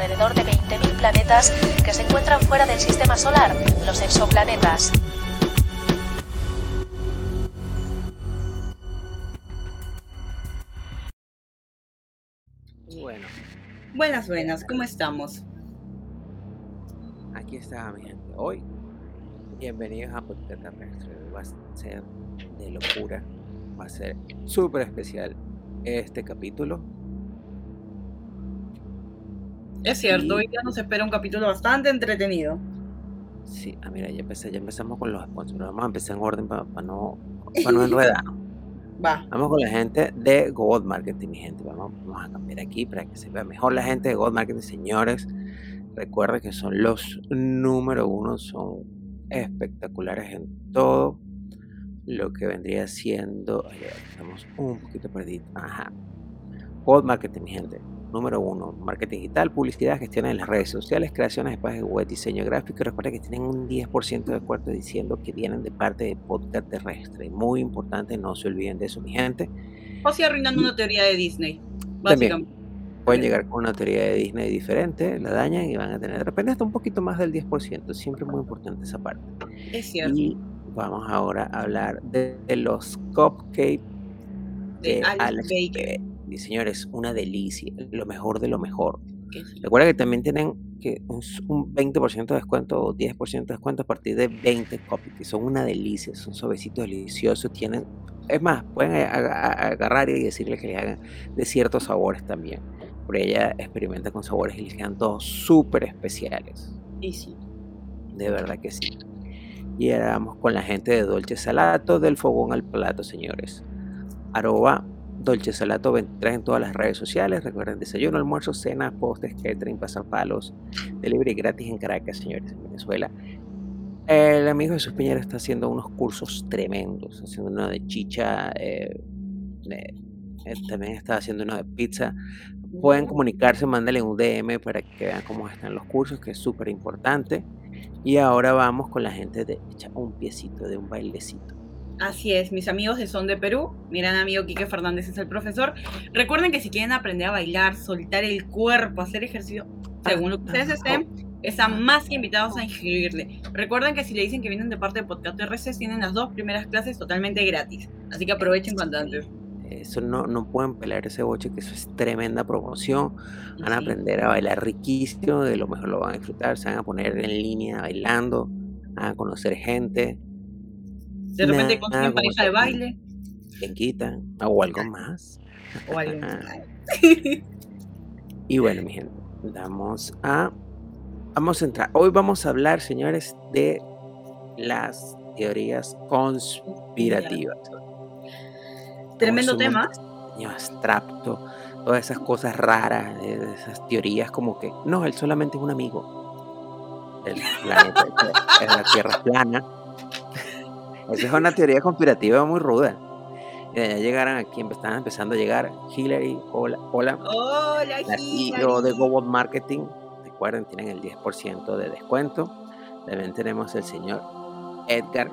alrededor de 20.000 planetas que se encuentran fuera del sistema solar, los exoplanetas. Bueno, Buenas, buenas, ¿cómo estamos? aquí está mi gente. Hoy, bienvenidos a Podcast Terrestre. Hoy va a ser de locura, va a ser súper especial este capítulo. Es cierto, hoy día nos espera un capítulo bastante entretenido. Sí, ah, mira, ya, empecé, ya empezamos con los sponsors. Vamos a empezar en orden para no, pa no enredarnos. Va, Vamos con la gente de God Marketing, mi gente. Vamos, vamos a cambiar aquí para que se vea mejor la gente de God Marketing, señores. Recuerden que son los número uno, son espectaculares en todo lo que vendría siendo. Estamos un poquito perdidos. Ajá. God Marketing, mi gente. Número uno, marketing digital, publicidad, gestión en las redes sociales, creaciones de páginas web, diseño gráfico. Y recuerden que tienen un 10% de descuento diciendo que vienen de parte de Podcast Terrestre. Muy importante, no se olviden de eso, mi gente. o si arruinando una teoría de Disney, También. Pueden llegar con una teoría de Disney diferente, la dañan y van a tener de repente hasta un poquito más del 10%. Siempre muy importante esa parte. Es cierto. Y vamos ahora a hablar de, de los cupcakes De de Alex Alex Baker. Baker. Y señores, una delicia, lo mejor de lo mejor. Recuerda que también tienen que un, s- un 20% de descuento o 10% de descuento a partir de 20 cupcakes. que Son una delicia, son suavecitos deliciosos. Tienen, es más, pueden agarrar y decirle que le hagan de ciertos sabores también. Por ella experimenta con sabores y les quedan todos súper especiales. Y sí. De verdad que sí. Y ahora vamos con la gente de Dolce Salato, del fogón al plato, señores. Arroba Dolce Salato 23 en todas las redes sociales. Recuerden, desayuno, almuerzo, cena, postres, catering, pasapalos, delivery gratis en Caracas, señores, en Venezuela. El amigo Jesús Piñera está haciendo unos cursos tremendos, haciendo uno de chicha, eh, eh, también está haciendo uno de pizza. Pueden comunicarse, mándale un DM para que vean cómo están los cursos, que es súper importante. Y ahora vamos con la gente de echa un piecito, de un bailecito. Así es, mis amigos de Son de Perú, mi gran amigo Quique Fernández es el profesor. Recuerden que si quieren aprender a bailar, soltar el cuerpo, hacer ejercicio, según lo que ustedes estén, están más que invitados a inscribirle. Recuerden que si le dicen que vienen de parte de Podcast RC, tienen las dos primeras clases totalmente gratis. Así que aprovechen cuanto antes. Eso no, no pueden pelar ese boche, que eso es tremenda promoción. Van a aprender a bailar riquísimo, de lo mejor lo van a disfrutar. Se van a poner en línea bailando, van a conocer gente. De repente Nada consiguen pareja de baile quien quitan, o algo más. o algo. Y bueno, mi gente, vamos a, vamos a entrar. Hoy vamos a hablar, señores, de las teorías conspirativas. Tremendo tema. abstracto, todas esas cosas raras, esas teorías como que, no, él solamente es un amigo del planeta, es la Tierra plana. Esa es una teoría conspirativa muy ruda. Ya llegaron aquí, estaban empezando a llegar Hillary, hola, hola, Hola, la CEO de. Gobot Marketing. Recuerden, tienen el 10% de descuento. También tenemos el señor Edgar,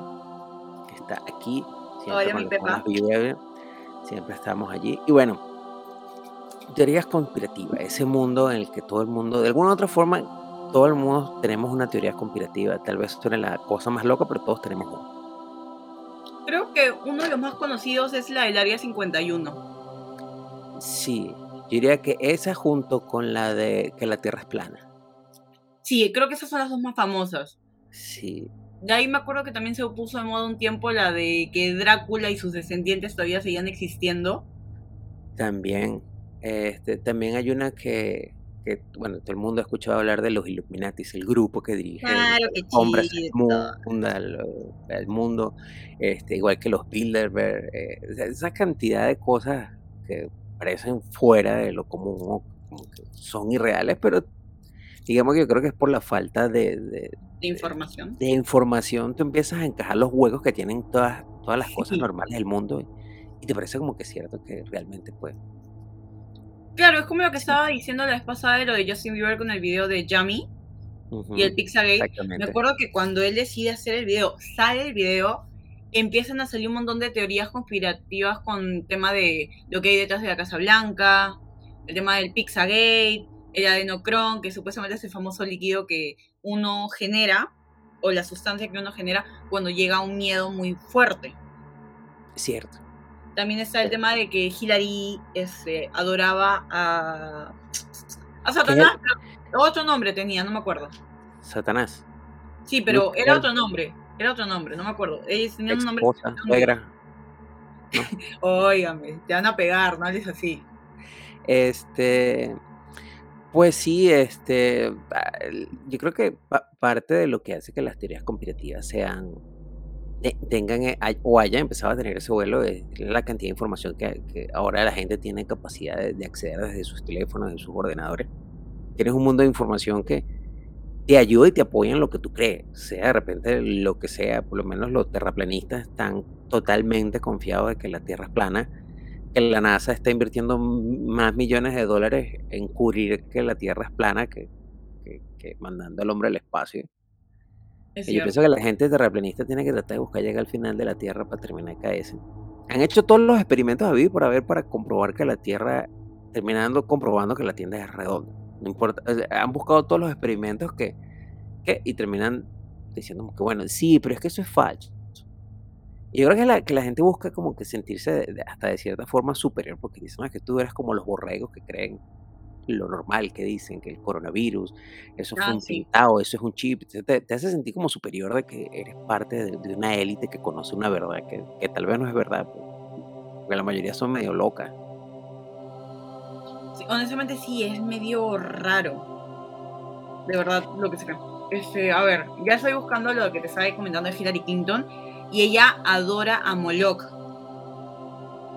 que está aquí. Siempre Hola, mi vibras, Siempre estamos allí. Y bueno, teorías conspirativas. Ese mundo en el que todo el mundo, de alguna u otra forma, todo el mundo tenemos una teoría conspirativa. Tal vez suene la cosa más loca, pero todos tenemos una. Creo que uno de los más conocidos es la del Área 51. Sí, yo diría que esa junto con la de que la Tierra es plana. Sí, creo que esas son las dos más famosas. Sí, De ahí me acuerdo que también se puso de moda un tiempo la de que Drácula y sus descendientes todavía seguían existiendo. También, este, también hay una que, que, bueno, todo el mundo ha escuchado hablar de los Illuminatis, el grupo que dirige Claro, hombres chido. mundo, el, el mundo, este, igual que los Bilderberg, eh, esa- cantidad de cosas que parecen fuera de lo común, como que son irreales, pero digamos que yo creo que es por la falta de, de- De información. de información, tú empiezas a encajar los huecos que tienen todas, todas las cosas Sí. normales del mundo y, y te parece como que es cierto que realmente pues Claro, es como lo que estaba diciendo la vez pasada de lo de Justin Bieber con el video de Yummy y el ujú, Pizzagate. Me acuerdo que cuando él decide hacer el video, sale el video, empiezan a salir un montón de teorías conspirativas con tema de lo que hay detrás de la Casa Blanca, el tema del Pizzagate, el adenocron, que supuestamente es el famoso líquido que uno genera, o la sustancia que uno genera cuando llega a un miedo muy fuerte. Cierto. También está el tema de que Hillary este, adoraba a, a Satanás, pero otro nombre tenía, no me acuerdo. Satanás. Sí, pero era otro nombre, era otro nombre, no me acuerdo. Ellos tenían un nombre. suegra. Óigame, te van a pegar, no hables así. Este, pues sí, este, yo creo que parte de lo que hace que las teorías conspirativas sean, tengan eh, o hayan empezado a tener ese vuelo es la cantidad de información que, ahora la gente tiene capacidad de, acceder desde sus teléfonos, de sus ordenadores. Tienes un mundo de información que te ayuda y te apoya en lo que tú crees, sea de repente lo que sea, por lo menos los terraplanistas están totalmente confiados de que la Tierra es plana que la NASA está invirtiendo más millones de dólares en cubrir que la Tierra es plana que, mandando al hombre al espacio. Yo pienso que la gente terraplanista tiene que tratar de buscar llegar al final de la Tierra para terminar de caerse. Han hecho todos los experimentos a vivir por haber para comprobar que la Tierra, terminando comprobando que la Tierra es redonda. No importa, han buscado todos los experimentos que, que y terminan diciendo que bueno, sí, pero es que eso es falso yo creo que la, que la gente busca como que sentirse hasta de cierta forma superior, porque dicen que tú eres como los borregos que creen lo normal, que dicen que el coronavirus, eso fue ah, un pintado, eso es un chip, te, hace sentir como superior de que eres parte de, una élite que conoce una verdad que, que, tal vez no es verdad, pues, porque la mayoría son medio locas. honestamente sí, es medio raro, de verdad, lo que se cree. Este, a ver, ya estoy buscando lo que te estaba comentando de Hillary Clinton y ella adora a Moloch.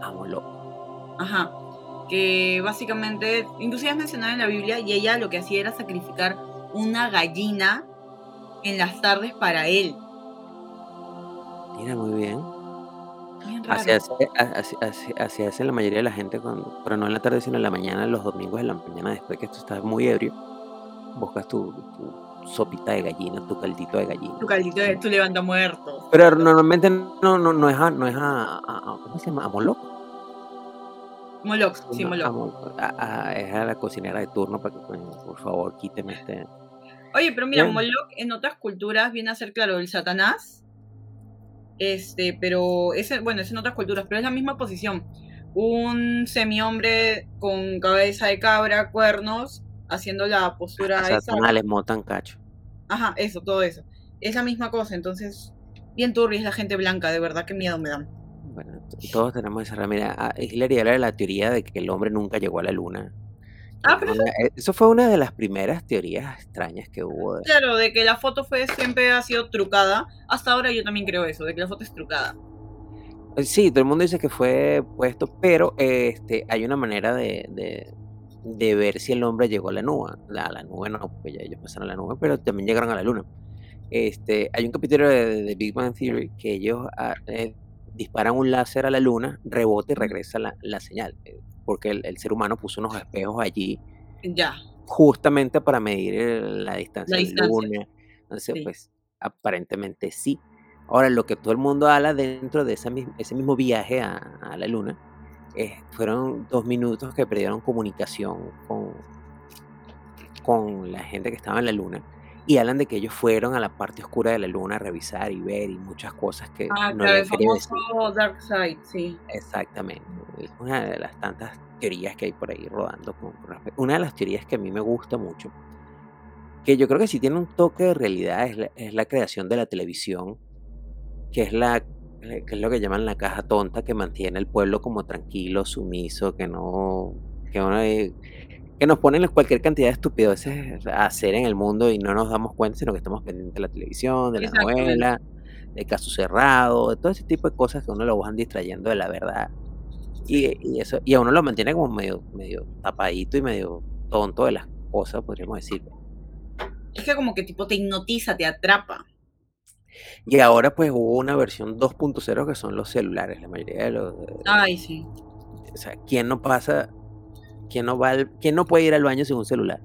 A Moloch. Ajá. Que básicamente, inclusive es mencionado en la Biblia, y ella lo que hacía era sacrificar una gallina en las tardes para él. Mira, muy bien. Así hace, la mayoría de la gente, cuando, pero no en la tarde, sino en la mañana, los domingos en la mañana, después que tú estás muy ebrio, buscas tu sopita de gallina, tu caldito de gallina. Tu caldito de tu levanta muerto. Pero normalmente no, no, no es a, no es a, ¿cómo se llama? ¿A Moloch? Moloch, sí, Moloch. es a la cocinera de turno para que, por favor, quíteme este... Oye, pero mira, Moloch en otras culturas viene a ser, claro, el Satanás. Este, pero ese, bueno, es en otras culturas, pero es la misma posición. Un semi-hombre con cabeza de cabra, cuernos, haciendo la postura esa. les motan cacho. Ajá, eso, todo eso. Es la misma cosa, entonces, bien turbia es la gente blanca, de verdad, qué miedo me dan. Bueno, todos tenemos esa Mira, Hitler habla de la teoría de que el hombre nunca llegó a la luna. Ah, pero eh, eso fue una de las primeras teorías extrañas que hubo. Claro, de que la foto fue siempre ha sido trucada. Hasta ahora yo también creo eso, de que la foto es trucada. Eh, sí, todo el mundo dice que fue puesto, pero este, hay una manera de, de ver si el hombre llegó a la nube. La, la nube no, porque ya ellos pasaron a la nube, pero también llegaron a la luna. Este, hay un capítulo de, Big Bang Theory que ellos ah, eh, disparan un láser a la luna, rebota y regresa la, la señal, eh, porque el, ser humano puso unos espejos allí. Ya. Justamente para medir la distancia de la luna. Entonces, pues, aparentemente sí. Ahora, lo que todo el mundo habla dentro de ese mismo viaje a, a la luna eh, fueron dos minutos que perdieron comunicación con, con la gente que estaba en la luna y hablan de que ellos fueron a la parte oscura de la luna a revisar y ver y muchas cosas que ah, no el famoso Dark Side, sí. Exactamente. Es una de las tantas teorías que hay por ahí rodando. Una de las teorías que a mí me gusta mucho, que yo creo que sí tiene un toque de realidad, es es la creación de la televisión, que es la eh, que es lo que llaman la caja tonta, que mantiene el pueblo como tranquilo, sumiso, que no, que, que nos ponen cualquier cantidad de estupideces a hacer en el mundo y no nos damos cuenta, sino que estamos pendientes de la televisión, de la novela, de caso cerrado, de todo ese tipo de cosas que uno lo van distrayendo de la verdad. Y, eso, y a uno lo mantiene como medio, medio tapadito y medio tonto de las cosas, podríamos decir. Es que como que tipo te hipnotiza, te atrapa. Y ahora pues hubo una versión 2.0 que son los celulares, la mayoría de los... Ay, sí. O sea, ¿quién no pasa, quién no va, quién no puede ir al baño sin un celular?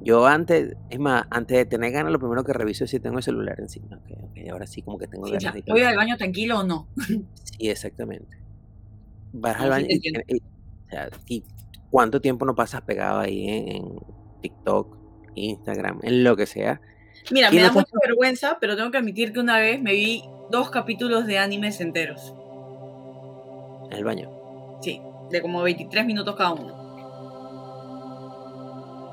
Yo antes, es más, antes de tener ganas, lo primero que reviso es si tengo el celular encima. Okay, ahora sí como que tengo ganas. ¿Voy al baño tranquilo o no? Sí, exactamente. Vas al baño y, sea, ¿y cuánto tiempo no pasas pegado ahí en, en TikTok, Instagram, en lo que sea? Mira, me no da te- mucha vergüenza, pero tengo que admitir que una vez me vi dos capítulos de animes enteros. En el baño. Sí, de como 23 minutos cada uno.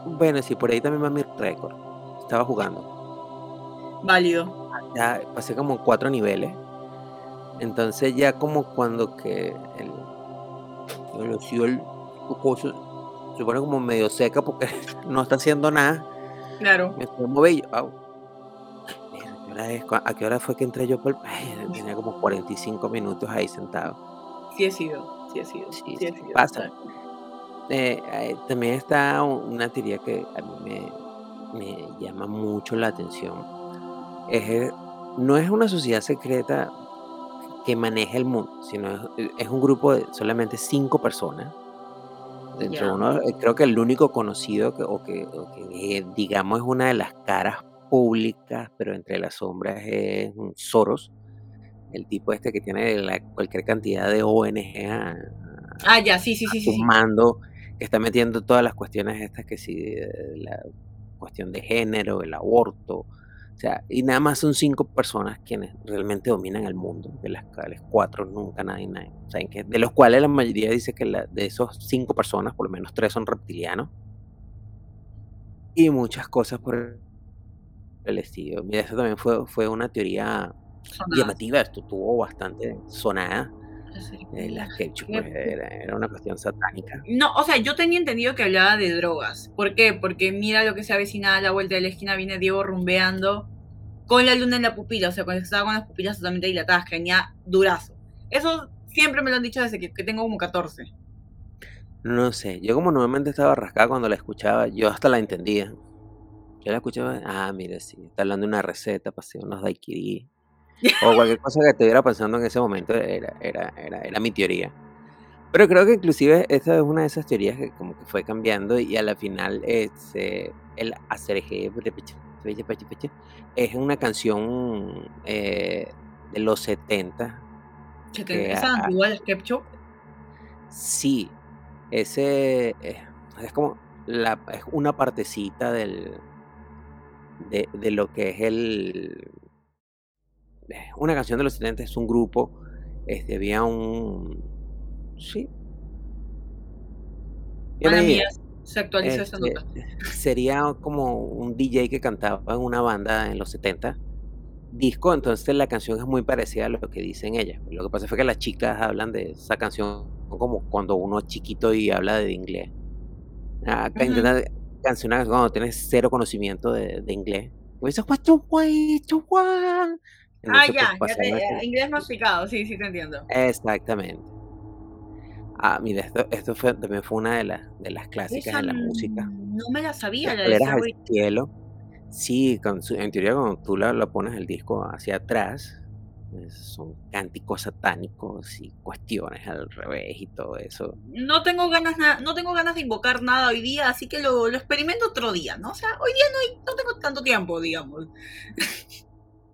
Bueno, sí, por ahí también va mi récord. Estaba jugando. Válido. Ya pasé como cuatro niveles. Entonces ya como cuando que el, el, se pone como medio seca porque no está haciendo nada. Claro. Me estoy moviendo. Mira, ¿a qué hora fue que entré yo por el- Ay, tenía como 45 minutos ahí sentado. Sí he sido. Sí sido. Sí, Sí, sido. pasa. Eh, eh, también está un- una teoría que a mí me, me llama mucho la atención. Es, no es una sociedad secreta que maneja el mundo, sino es, es un grupo de solamente cinco personas. Dentro uno, eh, creo que el único conocido que, o que, o que, digamos es una de las caras públicas, pero entre las sombras es un Soros, el tipo este que tiene la- cualquier cantidad de ONG a, Ah, ya, sí, sí, sí, sí. sí. sumando, que está metiendo todas las cuestiones estas que sí, de la cuestión de género, el aborto, o sea, y nada más son cinco personas quienes realmente dominan el mundo, de las cuales cuatro nunca nadie, nadie, saben que, de los cuales la mayoría dice que la- de esos cinco personas, por lo menos tres son reptilianos, y muchas cosas por el estilo. Mira, eso también fue, fue una teoría Llamativa, esto tuvo bastante sonada, Sí. eh, las pues, era, era una cuestión satánica. No, o sea, yo tenía entendido que hablaba de drogas. ¿Por qué? Porque mira lo que se avecina a la vuelta de la esquina, viene Diego rumbeando con la luna en la pupila, o sea, cuando estaba con las pupilas totalmente dilatadas, que venía durazo. Eso siempre me lo han dicho desde que, que tengo como 14. No sé, yo como normalmente estaba rascada cuando la escuchaba, yo hasta la entendía. Yo la escuchaba, ah, mire, sí, está hablando de una receta hacer unos daiquiri. O cualquier cosa que estuviera pensando en ese momento era, era, era, era mi teoría. Pero creo que inclusive esta es una de esas teorías que como que fue cambiando y a la final este, el acerje es una canción eh, de los 70 Que te Que, esa ah, antigua las ketchup. Sí, ese eh, es como la, es una partecita del de, de lo que es el eh, una canción de los 70 es un grupo, este había un sí. Yo Para no mí diría, se actualizó esa este, nota. sería como un DJ que cantaba en una banda en los 70 disco, entonces la canción es muy parecida a lo que dicen ellas. Lo que pasa fue que las chicas hablan de esa canción como cuando uno es chiquito y habla de inglés. Acá intenta cancionar cuando tienes cero conocimiento de, de inglés. Y dices, "What you want, you want?". Ah, ya, ya te, eh, inglés masticado, sí, sí te entiendo. Exactamente. Ah, mira, esto, esto fue, también fue una de las, de las clásicas Esa de la música. No me la sabía, la de Escaleras al cielo. Sí, con su- en teoría cuando tú la, la pones el disco hacia atrás, son cánticos satánicos y cuestiones al revés y todo eso. No tengo ganas na- no tengo ganas de invocar nada hoy día, así que lo, lo experimento otro día, ¿no? O sea, hoy día no, hay- no tengo tanto tiempo, digamos.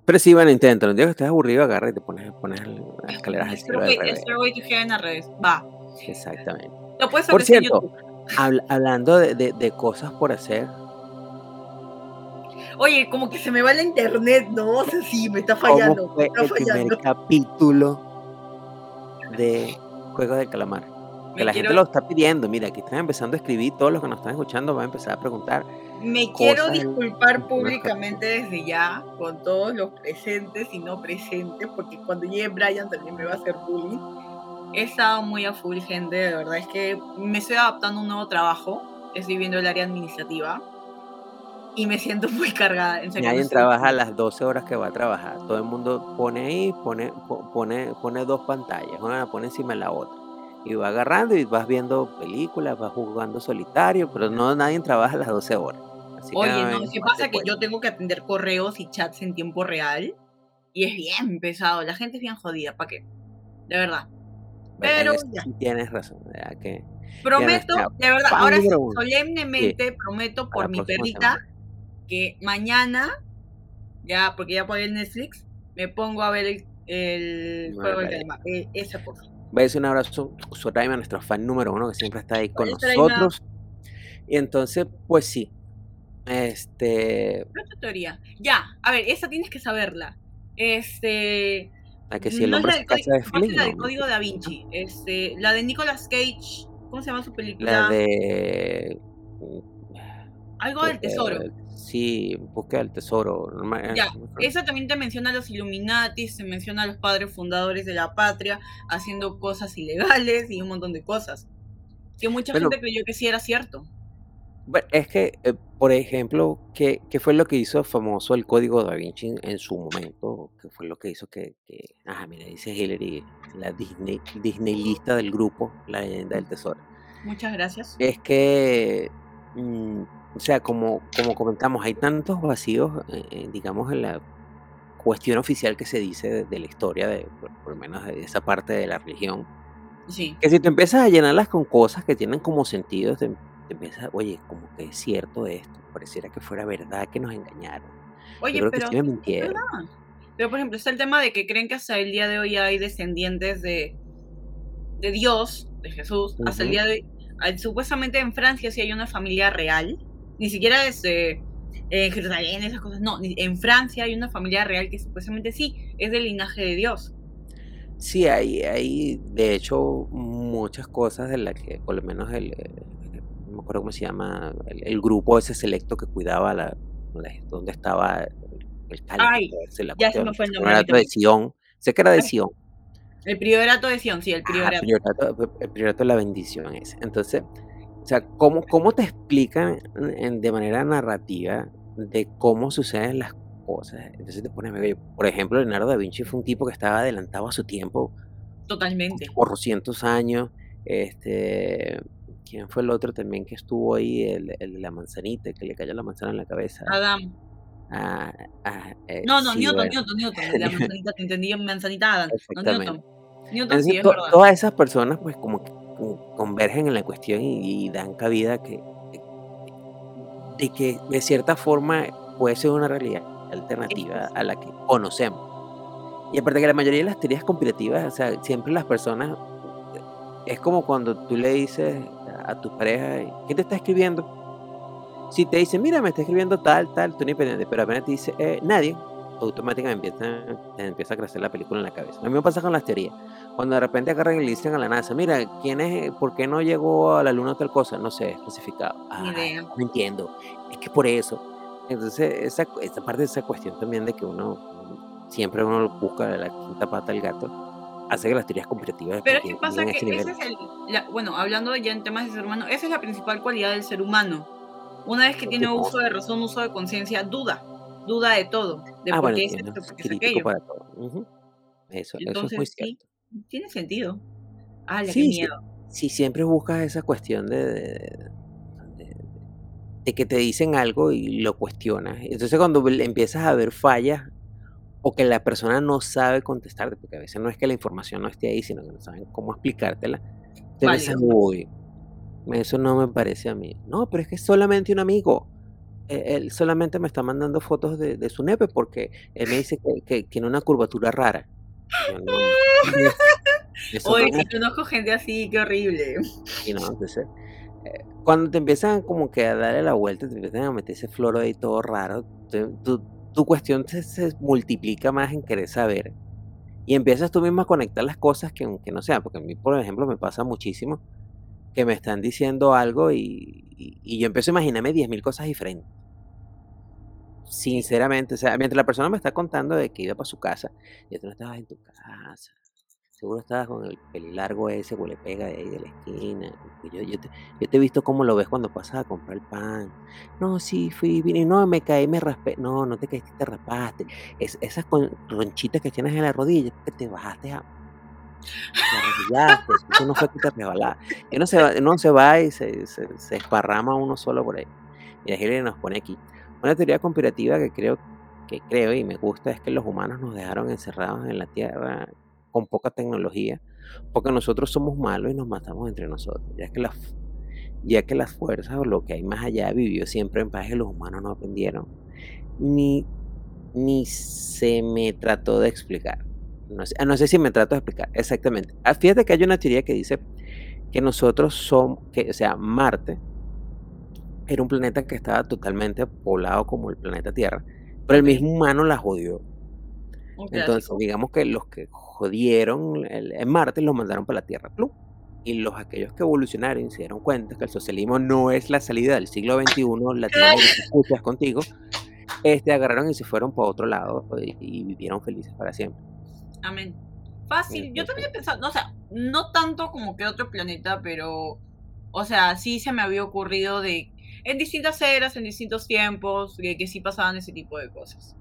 Pero sí, bueno, intento. Un día que estés aburrido, agarra y te pones, pones las escaleras al cielo al revés. Va. Exactamente. Lo puedes Por cierto, habl- hablando de, de- de cosas por hacer, Oye, como que se me va la internet, ¿no? O sea, sí, me está ¿cómo fallando. fue Me está el primer fallando. capítulo de Juegos del Calamar? Que Me la quiero, gente lo está pidiendo. Mira, aquí están empezando a escribir. Todos los que nos están escuchando van a empezar a preguntar. me quiero disculpar públicamente desde ya con todos los presentes y no presentes, porque cuando llegue Brian también me va a hacer bullying. He estado muy a full, gente. De verdad es que me estoy adaptando a un nuevo trabajo. Estoy viendo el área administrativa. Y me siento muy cargada. En Nadie estoy- trabaja las 12 horas que va a trabajar. Todo el mundo pone ahí, pone, po- pone, pone dos pantallas, una la pone encima de la otra. Y va agarrando y vas viendo películas, vas jugando solitario, pero no nadie trabaja las 12 horas. Así que Oye, no no, vengas ¿qué pasa? Que yo tengo que atender correos y chats en tiempo real. Y es bien pesado. La gente es bien jodida. ¿Para qué? De verdad. Pero ya. tienes razón, ¿verdad? Que Prometo, de verdad, ahora sí, solemnemente prometo por mi perrita semana. que mañana, ya, porque ya pagué el Netflix, me pongo a ver el, juego del calamar. cosa. Y un abrazo, Soraima, nuestro fan número uno que siempre está ahí con nosotros. Y entonces, pues sí. Este. ¿Cuál es tu teoría? Ya, a ver, esa tienes que saberla. Este. ¿A que si el no es la se de aparte feliz? la No, del no. código da Vinci. Este, la de Nicolas Cage. ¿Cómo se llama su película? La de. Algo del tesoro. eh, Sí, búsqueda del tesoro. Ya. Esa también te menciona a los Illuminati, se menciona a los padres fundadores de la patria haciendo cosas ilegales y un montón de cosas. Que mucha Bueno. gente creyó que sí era cierto. Es que, eh, por ejemplo, ¿qué, qué fue lo que hizo famoso el código da Vinci en, en su momento? ¿Qué fue lo que hizo que, que- ah, mira, dice Hillary, la Disney, Disneylista del grupo, la leyenda del tesoro? Muchas gracias. Es que, mm, o sea, como, como comentamos, hay tantos vacíos, eh, eh, digamos, en la cuestión oficial que se dice de, de la historia, de, por, por lo menos de esa parte de la religión, Sí. que si te empiezas a llenarlas con cosas que tienen como sentido, te, te empiezas, oye, como que es cierto esto, pareciera que fuera verdad que nos engañaron. Oye, Yo creo pero que sí me mintieron. Pero por ejemplo, está el tema de que creen que hasta el día de hoy hay descendientes de, de Dios, de Jesús. Hasta el día de hoy, supuestamente en Francia sí hay una familia real. Ni siquiera es eh, en Jerusalén, esas cosas. No, en Francia hay una familia real que supuestamente sí es del linaje de Dios. Sí, hay, hay de hecho muchas cosas de las que, por lo menos el, eh, no me acuerdo cómo se llama, el, el grupo ese selecto que cuidaba la, la- donde estaba el, el Ay, la ya se me fue el el nombre priorato de. Sion, sé que era de Sion, El priorato de Sion, sí, el priorato. priorato, el priorato de la bendición ese. Entonces, o sea, ¿cómo, cómo te explican en- de manera narrativa de cómo suceden las cosas? Entonces te pones, ver, por ejemplo, Leonardo da Vinci fue un tipo que estaba adelantado a su tiempo Totalmente. por cientos años. Este, ¿quién fue el otro también que estuvo ahí? El, el de la manzanita, que le cayó la manzana en la cabeza. Adam. Ah, ah, eh, No, no, sí, Newton, bueno. Newton, Newton. La manzanita, te entendí, manzanita Adam. No. Newton. Newton sí, es to- verdad. todas esas personas, pues, como que convergen en la cuestión y, y dan cabida que, de que de cierta forma puede ser una realidad alternativa a la que conocemos. Y aparte que la mayoría de las teorías conspirativas, o sea, siempre las personas, es como cuando tú le dices a, a tu pareja, ¿qué te está escribiendo? Si te dice, mira, me está escribiendo tal, tal, tú ni pendiente, pero apenas te dice, "Eh, nadie, automáticamente empieza, empieza a crecer la película en la cabeza. Mí me pasa con las teorías. Cuando de repente agarran y le dicen a la NASA, mira, ¿quién es, por qué no llegó a la luna tal cosa? No sé, especificado. Ah, idea. no entiendo. Es que por eso. Entonces, esa, esa parte de esa cuestión también de que uno siempre uno busca la quinta pata al gato, hace que las teorías conspirativas Pero es que pasa que ese nivel. es el, la- bueno, hablando ya en temas de ser humano, esa es la principal cualidad del ser humano. Una vez que tiene uso de razón, uso de conciencia, duda, duda de todo, de Ah, por bueno, qué es esto, es aquello. para todo. Eso, eso es muy sí, tiene sentido. Ah, qué Sí, miedo. si siempre buscas esa cuestión de, de- de- de que te dicen algo y lo cuestionas. Entonces cuando empiezas a ver fallas o que la persona no sabe contestarte, porque a veces no es que la información no esté ahí, sino que no saben cómo explicártela, te uy, eso no me parece a mí. No, pero es que es solamente un amigo. Eh, Él solamente me está mandando fotos de, de su nepe porque él me dice que, que tiene una curvatura rara. Yo, no, eso no Oye, si conozco gente así, qué horrible. y no, entonces, eh, cuando te empiezan como que a darle la vuelta, te empiezan a meter ese floro ahí todo raro, te- tu, tu cuestión se, se multiplica más en querer saber. Y empiezas tú mismo a conectar las cosas que aunque no sean, porque a mí, por ejemplo, me pasa muchísimo que me están diciendo algo y, y- yo empiezo a imaginarme 10.000 cosas diferentes. Sinceramente, o sea, mientras la persona me está contando de que iba para su casa, y tú no estabas en tu casa, seguro estabas con el pelilargo ese, huele pega de ahí de la esquina. Yo, yo, te, yo te he visto cómo lo ves cuando pasas a comprar el pan. No, sí, fui, vine, no, me caí, me raspé. No, no te caíste, te raspaste. Es, esas con- ronchitas que tienes en la rodilla, que te bajaste a. Arrodillaste, eso no fue que te resbalaste. Y uno se va, uno se va y se, se, se esparrama uno solo por ahí. Y la Hillary nos pone aquí. Una teoría conspirativa que creo, que creo y me gusta es que los humanos nos dejaron encerrados en la Tierra con poca tecnología, porque nosotros somos malos y nos matamos entre nosotros, ya que las, ya que las fuerzas o lo que hay más allá vivió siempre en paz y los humanos no aprendieron, ni, ni se me trató de explicar. No sé, no sé si me trato de explicar exactamente. Ah, Fíjate que hay una teoría que dice que nosotros somos, que, o sea, Marte era un planeta que estaba totalmente poblado como el planeta Tierra, pero el mismo humano la jodió. Entonces, digamos que los que jodieron el- en Marte los mandaron para la Tierra. ¡plum! Y los aquellos que evolucionaron y se dieron cuenta que el socialismo no es la salida del siglo XXI, Latinoamérica, escuchas contigo, este, agarraron y se fueron para otro lado y, y vivieron felices para siempre. Amén. Fácil. Yo también he pensado, no, o sea, no tanto como que otro planeta, pero, o sea, sí se me había ocurrido de, en distintas eras, en distintos tiempos, que, que sí pasaban ese tipo de cosas.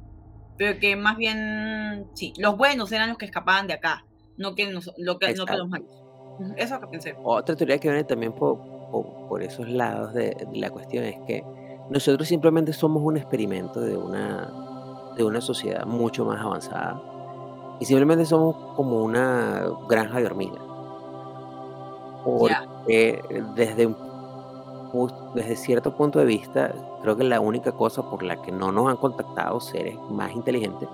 Pero que más bien, sí, los buenos eran los que escapaban de acá, no que, nos- lo que, no que los malos. Eso es lo que pensé. Otra teoría que viene también por, por- por esos lados de, de la cuestión es que nosotros simplemente somos un experimento de una, de una sociedad mucho más avanzada y simplemente somos como una granja de hormigas. Porque desde, un pu- desde cierto punto de vista, creo que la única cosa por la que no nos han contactado seres más inteligentes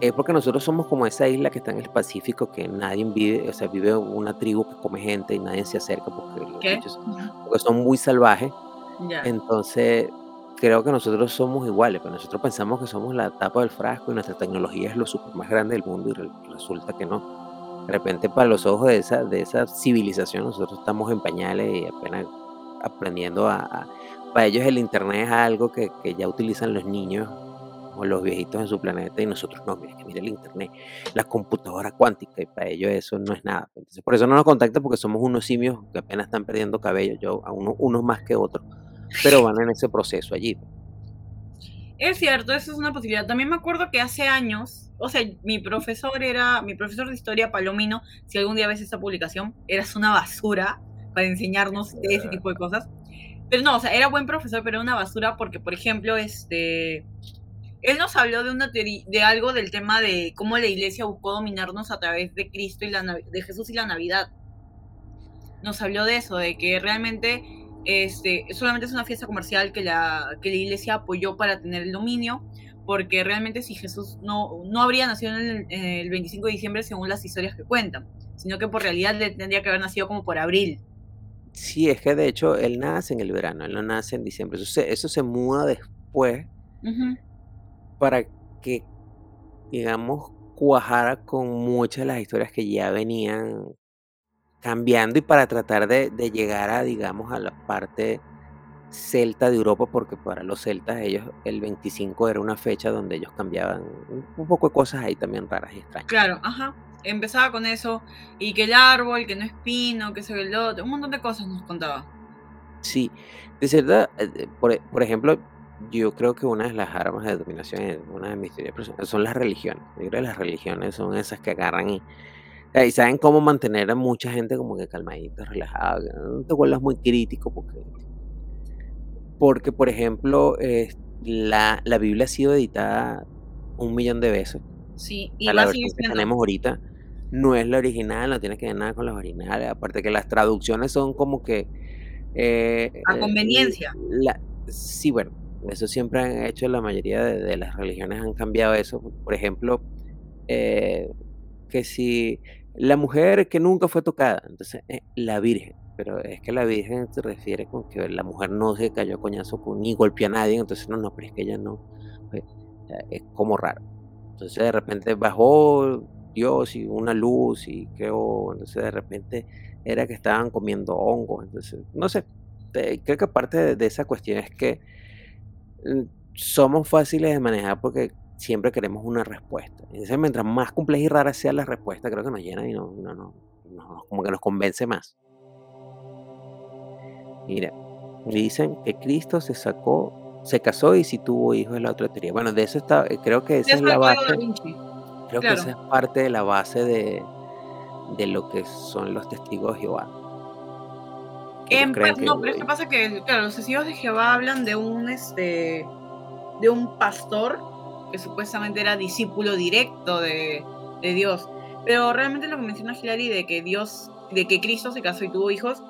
es porque nosotros somos como esa isla que está en el Pacífico que nadie vive, o sea, vive una tribu que come gente y nadie se acerca porque los bichos porque son muy salvajes. Entonces, creo que nosotros somos iguales, pero nosotros pensamos que somos la tapa del frasco y nuestra tecnología es lo super más grande del mundo y re- resulta que no. De repente, para los ojos de esa, de esa civilización, nosotros estamos en pañales y apenas aprendiendo a... para ellos el Internet es algo que, que ya utilizan los niños o los viejitos en su planeta y nosotros no, mira, mira el Internet, la computadora cuántica y para ellos eso no es nada. Entonces, por eso no nos contactan porque somos unos simios que apenas están perdiendo cabello, yo a uno- unos más que otros, pero van en ese proceso allí. Es cierto, eso es una posibilidad. También me acuerdo que hace años, o sea, mi profesor era, mi profesor de historia, Palomino, si algún día ves esta publicación, eras una basura para enseñarnos de ese tipo de cosas. Pero no, o sea, era buen profesor, pero era una basura porque, por ejemplo, este, él nos habló de una teoría, de algo del tema de cómo la iglesia buscó dominarnos a través de Cristo y la de Jesús y la Navidad. Nos habló de eso, de que realmente este, solamente es una fiesta comercial que la, que la iglesia apoyó para tener el dominio, porque realmente si Jesús no, no habría nacido en el, el 25 de diciembre según las historias que cuentan, sino que por realidad le tendría que haber nacido como por abril. Sí, es que de hecho él nace en el verano, él no nace en diciembre, eso se, eso se muda después para que, digamos, cuajara con muchas de las historias que ya venían cambiando y para tratar de, de llegar a, digamos, a la parte celta de Europa, porque para los celtas ellos el 25 era una fecha donde ellos cambiaban un, un poco de cosas ahí también raras y extrañas. Claro, ajá. Empezaba con eso, y que el árbol, que no es pino, que se ve el otro, un montón de cosas nos contaba. Sí, de cierta, eh, eh, por, por ejemplo, yo creo que una de las armas de dominación, en una de mis teorías personales, son las religiones. Yo creo que las religiones son esas que agarran y, eh, y saben cómo mantener a mucha gente como que calmadita, relajada, que no te vuelvas muy crítico porque, porque por ejemplo, eh, la, la Biblia ha sido editada un millón de veces. Sí, y la versión que tenemos ahorita no es la original, no tiene que ver nada con las originales. Aparte que las traducciones son como que... eh, A eh, conveniencia. la- sí, bueno, eso siempre han hecho la mayoría de, de las religiones, han cambiado eso. Por ejemplo, eh, que si la mujer que nunca fue tocada, entonces eh, la virgen, pero es que la virgen se refiere con que la mujer no se cayó coñazo con, ni golpeó a nadie, entonces no, no, pero es que ella no, pues, es como raro. Entonces de repente bajó Dios y una luz y creo, entonces de repente era que estaban comiendo hongos, entonces no sé, creo que parte de, de esa cuestión es que mm, somos fáciles de manejar porque siempre queremos una respuesta. Entonces, mientras más compleja y rara sea la respuesta, creo que nos llena y no, no, no, no- como que nos convence más. Mira, dicen que Cristo se sacó, se casó y si tuvo hijos es la otra teoría. Bueno, de eso está, eh, creo que esa es la base, creo que esa es parte de la base de, de lo que son los testigos de Jehová. Ellos En que no, pero es que pasa que, claro, los testigos de Jehová hablan de un, este, de un pastor que supuestamente era discípulo directo de, de Dios. Pero realmente lo que menciona Hilary de que Dios, de que Cristo se casó y tuvo hijos,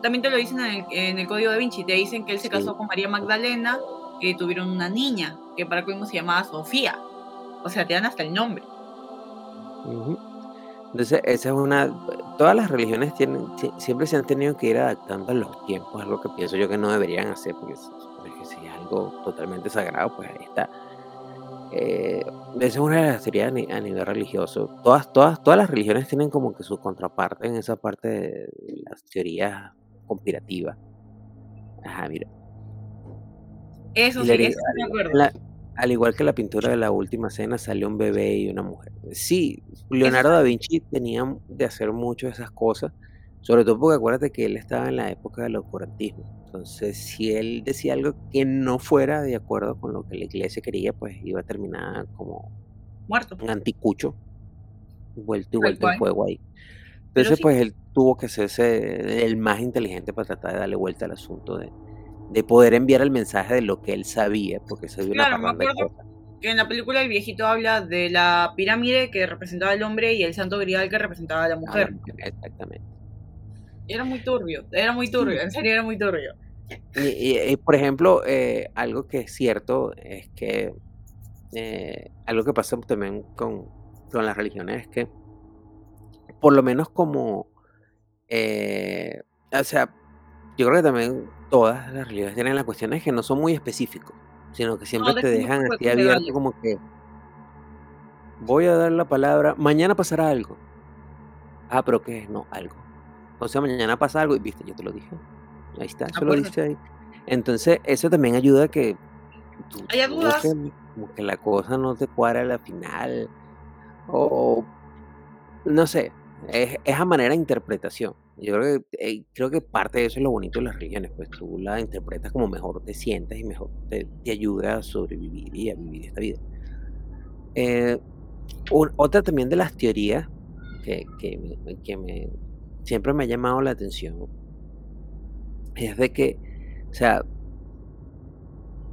también te lo dicen en el, en el Código de Vinci. Te dicen que él se Sí. casó con María Magdalena, que tuvieron una niña, que para colmo se llamaba Sofía. O sea, te dan hasta el nombre. Entonces, esa es una. Todas las religiones tienen, sie- siempre se han tenido que ir adaptando a los tiempos, algo que pienso yo que no deberían hacer, porque se supone que si es algo totalmente sagrado, pues ahí está. Eh, esa es una de las teorías a ni- a nivel religioso. Todas, todas, todas las religiones tienen como que su contraparte en esa parte de las teorías conspirativas. Ajá, mira. Eso sí, eso me acuerdo. la- al igual que la pintura de la última cena, salió un bebé y una mujer. Sí, Leonardo da Vinci tenía de hacer mucho de esas cosas, sobre todo porque acuérdate que él estaba en la época del oscurantismo. Entonces, si él decía algo que no fuera de acuerdo con lo que la iglesia quería, pues iba a terminar como Muerto. un anticucho, vuelto y vuelto en fuego ahí. Entonces, sí. pues él tuvo que hacerse el más inteligente para tratar de darle vuelta al asunto de, de poder enviar el mensaje de lo que él sabía, porque se vio una Claro, me parranda de acuerdo que en la película el viejito habla de la pirámide que representaba al hombre y el santo grial que representaba a la mujer, Exactamente. Era muy turbio, era muy turbio, en serio era muy turbio. Y, y- y, por ejemplo, eh, algo que es cierto es que eh, algo que pasa también con, con las religiones es que, por lo menos como, eh, o sea, yo creo que también todas las religiones tienen la cuestión es que no son muy específicos, sino que siempre te dejan así abierto como que voy a dar la palabra, mañana pasará algo. Ah, pero ¿qué es? No, algo. Entonces mañana pasa algo y viste, yo te lo dije. Ahí está, eso lo Acuérdate. dice ahí. Entonces, eso también ayuda a que tú, dudas. que, como que la cosa no te cuadra a la final. O no sé, es, es a manera de interpretación. Yo creo que, eh, creo que parte de eso es lo bonito de las religiones, pues tú la interpretas como mejor te sientas y mejor te, te ayuda a sobrevivir y a vivir esta vida. Eh, un- otra también de las teorías que, que, me, que me- siempre me ha llamado la atención es de que, o sea,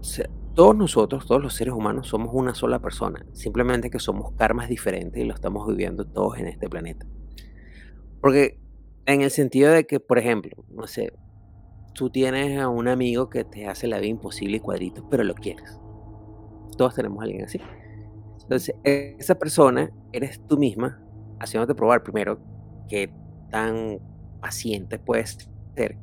se- todos nosotros, todos los seres humanos, somos una sola persona, simplemente que somos karmas diferentes y lo estamos viviendo todos en este planeta. Porque en el sentido de que, por ejemplo, no sé, tú tienes a un amigo que te hace la vida imposible y cuadritos, pero lo quieres. Todos tenemos a alguien así. Entonces, esa persona eres tú misma, haciéndote probar primero qué tan paciente puedes ser.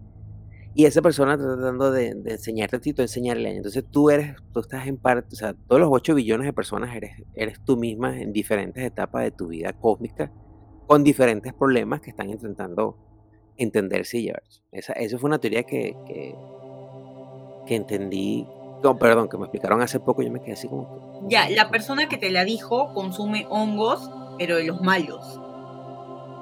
Y esa persona tratando de, de enseñarte a ti, tú enseñarle a ella. Entonces tú eres, tú estás en parte, o sea, todos los 8 billones de personas eres, eres tú misma en diferentes etapas de tu vida cósmica, con diferentes problemas que están intentando entenderse y llevarse. Esa, eso fue una teoría que, que, que entendí, no, perdón, que me explicaron hace poco, yo me quedé así como... Ya, la persona que te la dijo consume hongos, pero de los malos.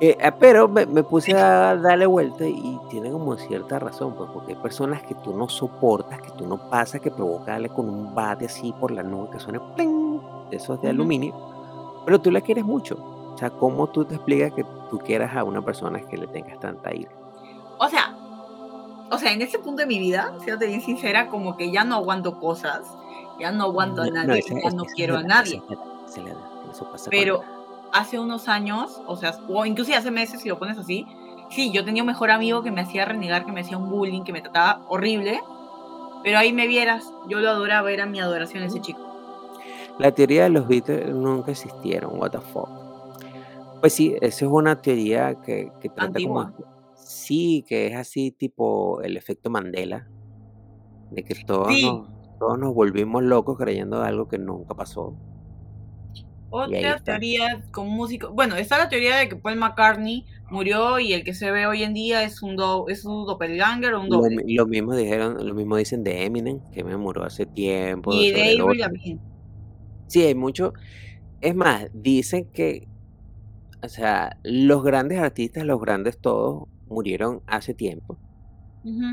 Eh, eh, pero me, me puse a darle vuelta y tiene como cierta razón, pues, porque hay personas que tú no soportas, que tú no pasas, que provoca darle con un bate así por la nube que suene ¡pling! esos de Ujú. aluminio, pero tú la quieres mucho. O sea, ¿cómo tú te explicas que tú quieras a una persona que le tengas tanta ira? O sea, o sea, en ese punto de mi vida, siéndote bien sincera, como que ya no aguanto cosas, ya no aguanto a No, no, nadie, esa- ya esa- no esa quiero a nadie. Pero hace unos años, o sea, o inclusive hace meses, si lo pones así, sí, yo tenía un mejor amigo que me hacía renegar, que me hacía un bullying, que me trataba horrible, pero ahí me vieras, yo lo adoraba, era mi adoración ese chico. La teoría de los Beatles nunca existieron, what the fuck. Pues sí, esa es una teoría que, que trata como... Antigua. Sí, que es así tipo el efecto Mandela, de que todos, Sí. nos, todos nos volvimos locos creyendo algo que nunca pasó. Otra teoría con músicos, bueno, está la teoría de que Paul McCartney murió y el que se ve hoy en día es un, do, es un doppelganger o un doble. lo mismo dijeron, lo mismo dicen de Eminem, que me murió hace tiempo. Y de Avery. Lavigne. Sí, hay mucho. Es más, dicen que, o sea, los grandes artistas, los grandes todos, murieron hace tiempo.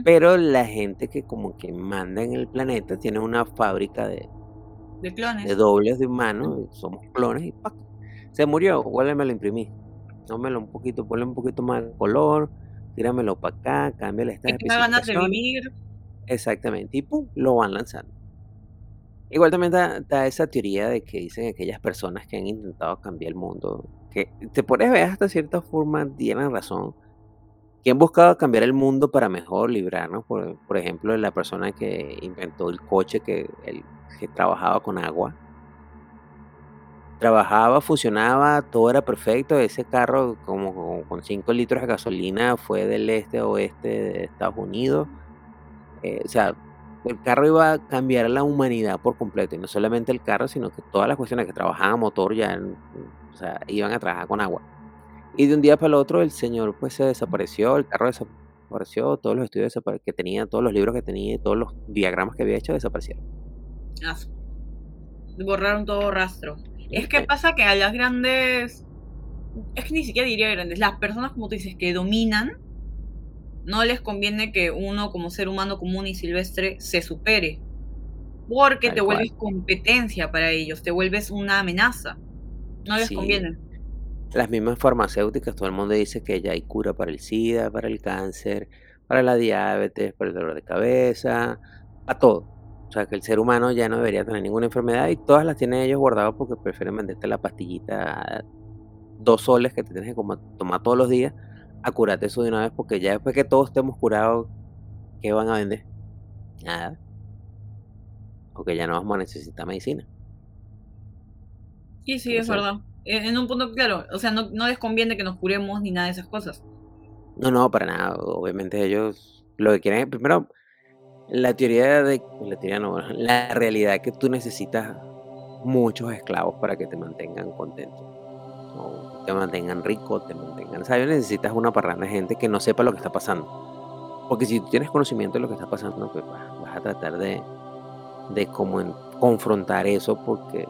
Pero la gente que como que manda en el planeta tiene una fábrica de, De clones. de dobles de humanos, somos clones y ¡pac! se murió, igual me lo imprimí. Tómelo un poquito, ponle un poquito más de color, tíramelo para acá, cámbiale estas que tenga ganas de especificaciones. vivir. Exactamente, y pum, lo van lanzando. Igual también está, está esa teoría de que dicen aquellas personas que han intentado cambiar el mundo, que te pones a ver hasta cierta forma, tienen razón, que han buscado cambiar el mundo para mejor librarnos, por, por ejemplo, la persona que inventó el coche que, el, que trabajaba con agua. trabajaba, funcionaba, todo era perfecto. Ese carro, como, con 5 litros de gasolina, fue del este a oeste de Estados Unidos. Eh, o sea, el carro iba a cambiar la humanidad por completo. Y no solamente el carro, sino que todas las cuestiones que trabajaban motor ya o sea, iban a trabajar con agua. Y de un día para el otro el señor pues se desapareció, el carro desapareció, todos los estudios que tenía, todos los libros que tenía, todos los diagramas que había hecho desaparecieron. Borraron todo rastro. Es que pasa que a las grandes, es que ni siquiera diría grandes, las personas como tú dices que dominan, no les conviene que uno como ser humano común y silvestre se supere. Porque te vuelves competencia para ellos, te vuelves una amenaza. No les conviene. Las mismas farmacéuticas, todo el mundo dice que ya hay cura para el SIDA, para el cáncer, para la diabetes, para el dolor de cabeza, a todo. O sea, que el ser humano ya no debería tener ninguna enfermedad y todas las tienen ellos guardadas porque prefieren venderte la pastillita dos soles que te tienes que tomar todos los días a curarte eso de una vez porque ya después que todos estemos curados, ¿qué van a vender? Nada. Porque ya no vamos a necesitar medicina. Sí, sí, es verdad. En un punto claro, o sea, no, no les conviene que nos curemos ni nada de esas cosas. No, no, para nada. Obviamente ellos lo que quieren es, primero, la teoría de, la teoría no, la realidad es que tú necesitas muchos esclavos para que te mantengan contento. O te mantengan rico, te mantengan sabio. Necesitas una parranda de gente que no sepa lo que está pasando. Porque si tú tienes conocimiento de lo que está pasando, pues vas a tratar de, de cómo confrontar eso porque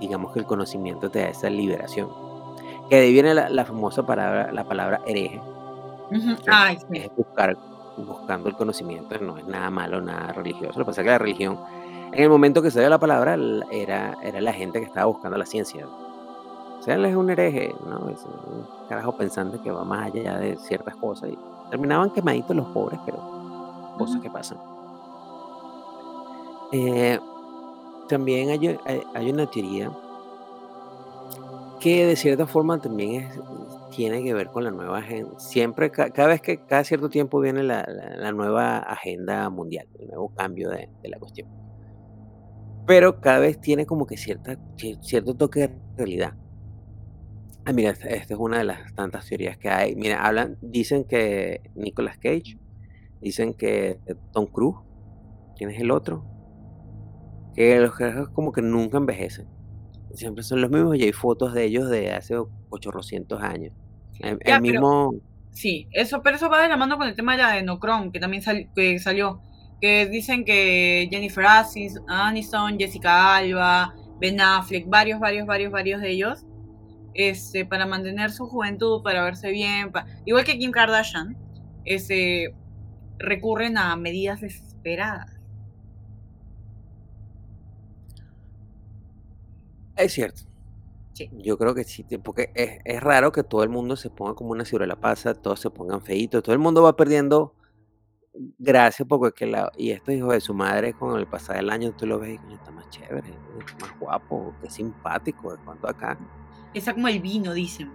digamos que el conocimiento te da esa liberación. Que de ahí viene la, famosa palabra, la palabra hereje. Es buscar, buscando el conocimiento, no es nada malo, nada religioso. Lo que pasa es que la religión, en el momento que salió la palabra, era, era la gente que estaba buscando la ciencia. O sea, él es un hereje, ¿no? Es un carajo pensante que va más allá de ciertas cosas. Y terminaban quemaditos los pobres, pero cosas que pasan. Eh, también hay, hay, una teoría que de cierta forma también es, tiene que ver con la nueva agenda. Siempre, cada vez que, cada cierto tiempo viene la, nueva agenda mundial, el nuevo cambio de, de, la cuestión. Pero cada vez tiene como que cierta, cierto toque de realidad. Ah, mira, esta, esta, es una de las tantas teorías que hay. Mira, hablan, dicen que Nicolas Cage, dicen que Tom Cruise, ¿quién es el otro? que los carajos como que nunca envejecen. Siempre son los mismos y hay fotos de ellos de hace 800 años. El, mismo... sí, eso, pero eso va de la mano con el tema de la Enocron, que también que salió. Que dicen que Jennifer Aniston, Jessica Alba, Ben Affleck, varios, varios, varios, varios de ellos, este, para mantener su juventud, para verse bien, igual que Kim Kardashian, este, recurren a medidas desesperadas. Es cierto. Yo creo que sí, porque es, raro que todo el mundo se ponga como una la pasa, todos se pongan feitos, todo el mundo va perdiendo gracia porque la, y esto hijo de su madre con el pasar del año tú lo ves y está más chévere, más guapo, qué simpático de cuanto acá. Está como el vino, dicen.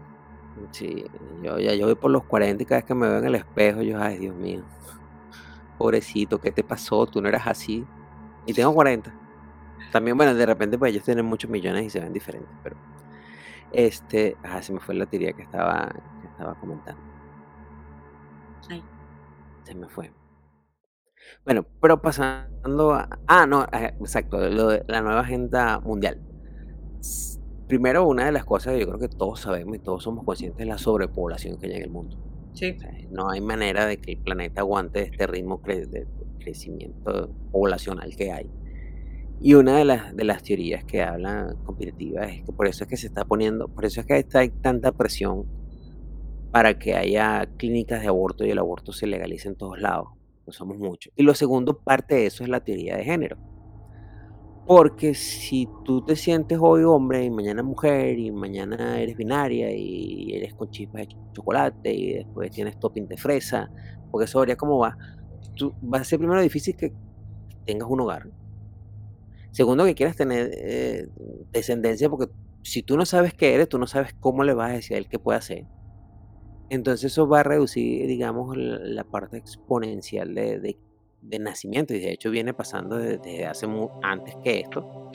Sí, yo ya yo voy por los 40 y cada vez que me veo en el espejo yo, ay Dios mío, pobrecito, ¿qué te pasó? Tú no eras así. Y tengo 40. También, bueno, de repente pues ellos tienen muchos millones y se ven diferentes, pero este, ah, se me fue la teoría que estaba, que estaba comentando. Se me fue. Bueno, pero pasando a... Ah, no, exacto, lo de la nueva agenda mundial. Primero, una de las cosas que yo creo que todos sabemos y todos somos conscientes de la sobrepoblación que hay en el mundo. Sí. no hay manera de que el planeta aguante este ritmo de crecimiento poblacional que hay. Y una de las, de las teorías que habla competitiva es que por eso es que se está poniendo, por eso es que hay tanta presión para que haya clínicas de aborto y el aborto se legalice en todos lados. No somos muchos. Y lo segundo, parte de eso es la teoría de género. Porque si tú te sientes hoy hombre y mañana mujer y mañana eres binaria y eres con chispas de chocolate y después tienes topping de fresa, porque eso vería cómo va, tú, va a ser primero difícil que tengas un hogar Segundo, que quieras tener eh, descendencia, porque si tú no sabes qué eres, tú no sabes cómo le vas a decir a él qué puede hacer. Entonces eso va a reducir, digamos, la, parte exponencial de, de, nacimiento. Y de hecho viene pasando desde, hace antes que esto.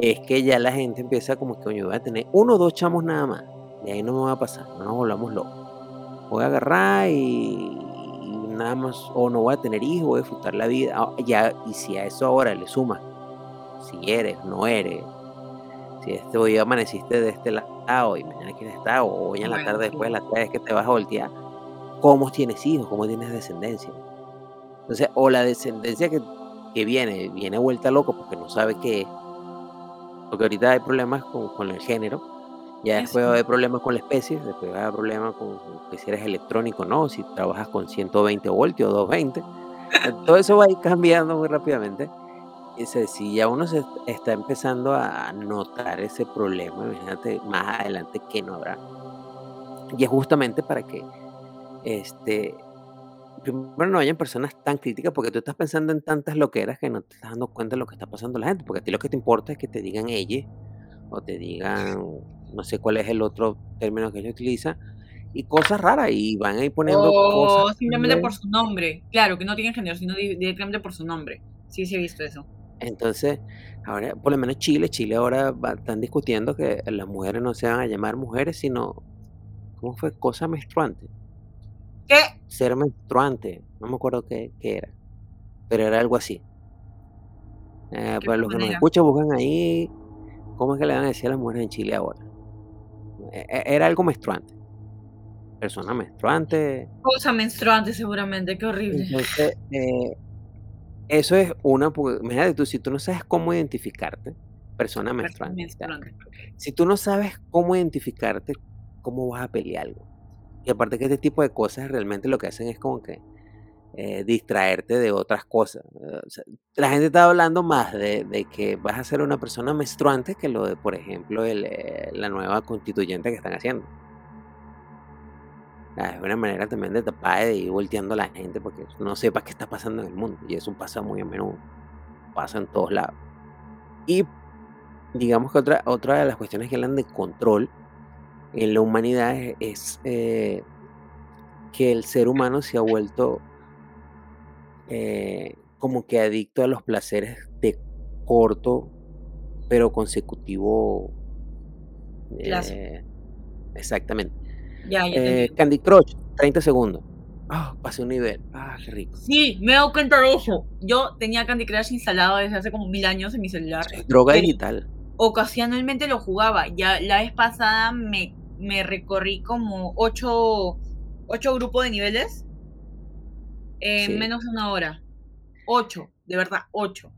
es que ya la gente empieza como que, coño, voy a tener uno o dos chamos nada más. De ahí no me va a pasar, no nos volvamos locos. Voy a agarrar y, nada más, o no voy a tener hijos, voy a disfrutar la vida. Ah, ya, y si a eso ahora le sumas, si eres, no eres, si este hoy amaneciste de este lado y mañana quieres estar, o hoy en la tarde después de las tres que te vas a voltear, ¿cómo tienes hijos? ¿Cómo tienes descendencia? Entonces, o la descendencia que, que viene, viene vuelta loco porque no sabe qué es. Porque ahorita hay problemas con, con el género, ya después va a haber problemas con la especie, después va a haber problemas con, que si eres electrónico o no, si trabajas con 120 voltios o 220. Todo eso va a ir cambiando muy rápidamente. Si ya uno se está empezando a notar ese problema, imagínate más adelante que no habrá. Y es justamente para que este, primero no hayan personas tan críticas porque tú estás pensando en tantas loqueras que no te estás dando cuenta de lo que está pasando la gente, porque a ti lo que te importa es que te digan ella o te digan, no sé cuál es el otro término que ella utiliza, y cosas raras, y van a ir poniendo o simplemente por su nombre, claro, que no tienen género, sino directamente por su nombre. Sí, sí he visto eso. Entonces, ahora, por lo menos Chile, Chile ahora están discutiendo que las mujeres no se van a llamar mujeres, sino, ¿cómo fue? Cosa menstruante. ¿Qué? Ser menstruante, no me acuerdo qué, era, pero era algo así. Eh, para los que nos escuchan, buscan ahí cómo es que le van a decir a las mujeres en Chile ahora. E, e, era algo menstruante. Persona menstruante. Cosa menstruante, seguramente, qué horrible. Entonces, eh, eso es una, imagínate tú, si tú no sabes cómo identificarte, persona menstruante, si tú no sabes cómo identificarte, ¿cómo vas a pelear algo? Y aparte que este tipo de cosas realmente lo que hacen es como que eh, distraerte de otras cosas. la gente está hablando más de, que vas a ser una persona menstruante que lo de, por ejemplo, eh, la nueva constituyente que están haciendo. Es una manera también de tapar de ir volteando a la gente porque no sepa qué está pasando en el mundo. Y eso pasa muy a menudo. Pasa en todos lados. Y digamos que otra, otra de las cuestiones que hablan de control en la humanidad es, eh, que el ser humano se ha vuelto eh, como que adicto a los placeres de corto pero consecutivo. Eh, exactamente. Eh, Candy Crush, 30 segundos. Ah, pasé un nivel. Ah, qué rico. Sí, me he dado cuenta de eso. Yo tenía Candy Crush instalado desde hace como mil años en mi celular. droga digital. Ocasionalmente lo jugaba. Ya la vez pasada me, me recorrí como ocho, ocho grupos de niveles en menos de una hora. Ocho, de verdad, ocho.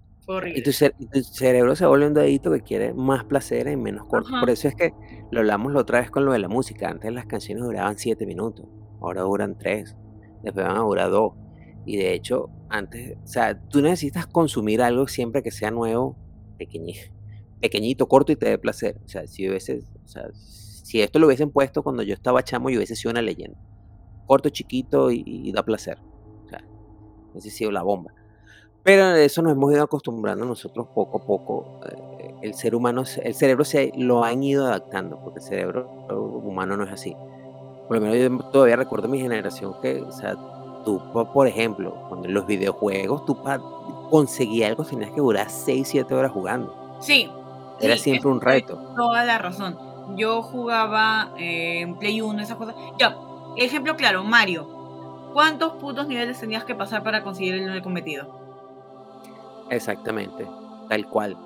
Y tu, cerebro se vuelve un dedito que quiere más placer en menos corto. Por eso es que lo hablamos la otra vez con lo de la música. Antes las canciones duraban 7 minutos, ahora duran 3, después van a durar 2. Y de hecho, antes, o sea, tú necesitas consumir algo siempre que sea nuevo, pequeñito, pequeñito corto y te dé placer. O sea, si hubiese, o sea, si esto lo hubiesen puesto cuando yo estaba chamo, yo hubiese sido una leyenda. Corto, chiquito y, da placer. O sea, hubiese sido la bomba. Pero eso nos hemos ido acostumbrando nosotros poco a poco. Eh, el ser humano, el cerebro se lo han ido adaptando, porque el cerebro humano no es así. Por lo menos yo todavía recuerdo mi generación que, o sea, tú, por ejemplo, cuando en los videojuegos, tú para conseguir algo tenías que durar 6, 7 horas jugando. Sí. Era siempre un reto. Toda la razón. Yo jugaba eh, en Play 1, esas cosas. Ya, ejemplo claro, Mario. ¿Cuántos putos niveles tenías que pasar para conseguir el cometido? Exactamente, tal cual.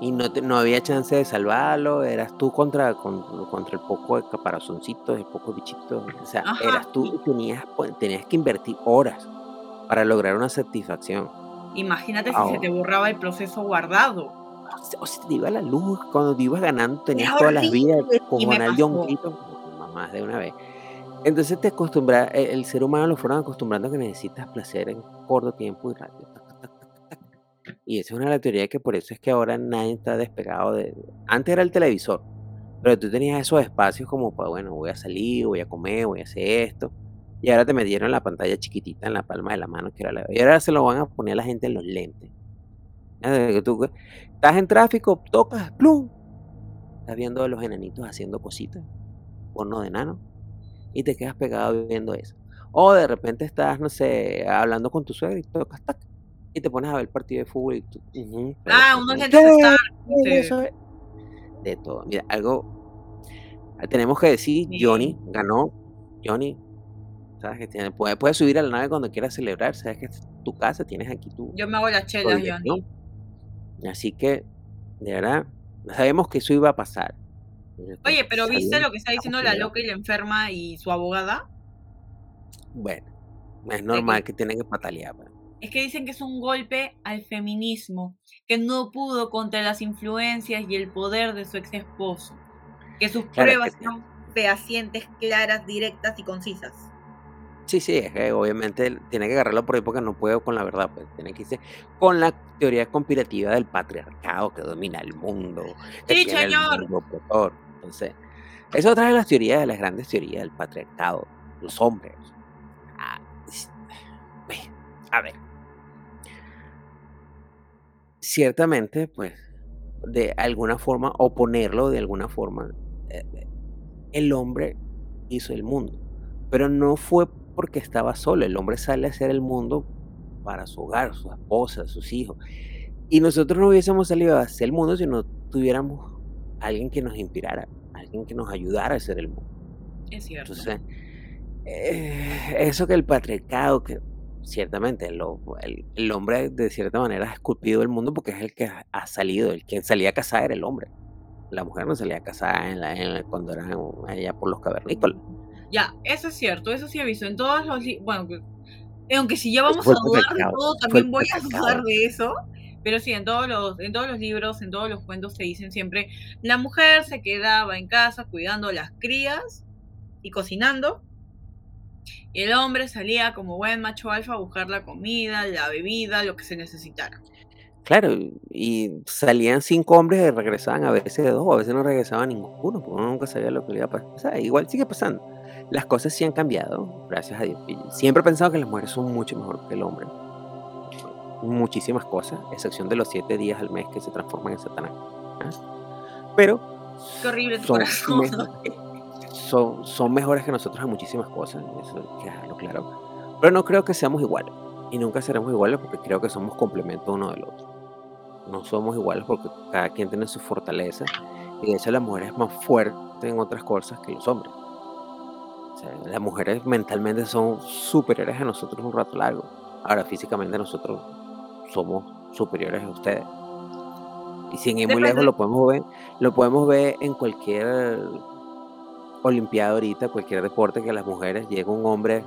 Y no, no había chance de salvarlo, eras tú contra, contra el poco de caparazoncitos, el poco bichitos. O sea, eras tú y tenías, tenías que invertir horas para lograr una satisfacción. Imagínate si se te borraba el proceso guardado. O si te iba la luz, cuando te ibas ganando, tenías todas las vidas, como en el más de una vez. Entonces te acostumbras, el, el ser humano lo fueron acostumbrando a que necesitas placer en corto tiempo y rápido. Y esa es una de las teorías que por eso es que ahora nadie está despegado de... Antes era el televisor, pero tú tenías esos espacios como, pues bueno, voy a salir, voy a comer, voy a hacer esto. Y ahora te metieron la pantalla chiquitita en la palma de la mano, que era la... Y ahora se lo van a poner a la gente en los lentes. Tú estás en tráfico, tocas, plum. Estás viendo a los enanitos haciendo cositas, porno de enano, y te quedas pegado viendo eso. O de repente estás, no sé, hablando con tu suegra y tocas, tac, y te pones a ver el partido de fútbol y tú, pero Ah, Star. Eso es- De todo. Mira, algo tenemos que decir, Sí. Johnny ganó. Johnny, sabes que tiene, puedes puede subir a la nave cuando quieras celebrar, sabes que es tu casa, tienes aquí tu, Yo me hago las chelas, Johnny. Así que, de verdad, sabemos que eso iba a pasar. Oye, pero ¿viste lo que está diciendo la loca y la enferma y su abogada? Bueno, es normal que tienen que patalear. pues. Es que dicen que es un golpe al feminismo, que no pudo contra las influencias y el poder de su ex esposo, que sus Claro, pruebas que- son fehacientes, claras, directas y concisas. Sí, sí, es que obviamente tiene que agarrarlo por ahí porque no puedo con la verdad, pues tiene que irse con la teoría conspirativa del patriarcado que domina el mundo, que Sí, tiene el señor. mundo opresor. Entonces, es otra de las teorías, de las grandes teorías del patriarcado, los hombres. Ah, a ver. Ciertamente, pues, de alguna forma, oponerlo de alguna forma, eh, el hombre hizo el mundo. Pero no fue porque estaba solo. El hombre sale a hacer el mundo para su hogar, su esposa, sus hijos. Y nosotros no hubiésemos salido a hacer el mundo si no tuviéramos alguien que nos inspirara, alguien que nos ayudara a hacer el mundo. Es cierto. Entonces, eh, eso que el patriarcado, que ciertamente lo- el, el hombre de cierta manera ha esculpido el mundo porque es el que ha- salido, el que salía a cazar era el hombre. La mujer no salía a cazar en la- en la- cuando eran allá por los cavernícolas. Ya, eso es cierto, eso sí he visto en todos los bueno, que- aunque si ya vamos a dudar todo, también voy a dudar de eso. Pero sí, en todos los, en todos los libros, en todos los cuentos se dicen siempre, la mujer se quedaba en casa cuidando a las crías y cocinando. Y el hombre salía como buen macho alfa a buscar la comida, la bebida, lo que se necesitara. Claro, y salían cinco hombres y regresaban a veces de dos, a veces no regresaba ninguno, porque uno nunca sabía lo que le iba a pasar. Igual sigue pasando. Las cosas sí han cambiado, gracias a Dios. Siempre he pensado que las mujeres son mucho mejor que el hombre. Muchísimas cosas, excepción de los siete días al mes que se transforman en Satanás. ¿ah? Pero Qué horrible tu son, corazón. Son, son mejores que nosotros en muchísimas cosas, eso hay que dejarlo claro. Pero no creo que seamos iguales. Y nunca seremos iguales porque creo que somos complementos uno del otro. No somos iguales porque cada quien tiene su fortaleza. Y de hecho la mujer es más fuerte en otras cosas que los hombres. O sea, las mujeres mentalmente son superiores a nosotros un rato largo. Ahora físicamente nosotros somos superiores a ustedes. Y sin ir muy lejos lo podemos ver, lo podemos ver en cualquier olimpiada ahorita, cualquier deporte que las mujeres llega un hombre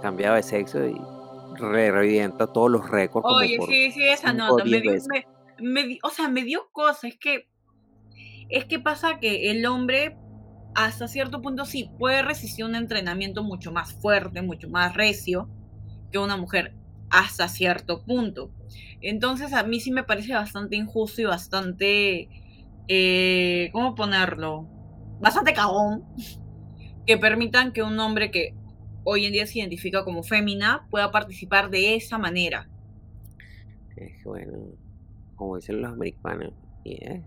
cambiado de sexo y re- revienta todos los récords. como Oye, sí, sí, esa nota. Me dio, me- me o sea, me dio cosas. Es que, es que pasa que el hombre, hasta cierto punto, sí puede resistir un entrenamiento mucho más fuerte, mucho más recio que una mujer, hasta cierto punto. Entonces, a mí sí me parece bastante injusto y bastante. eh, ¿Cómo ponerlo? Bastante cagón que permitan que un hombre que hoy en día se identifica como fémina pueda participar de esa manera. Es que bueno, como dicen los americanos, yeah,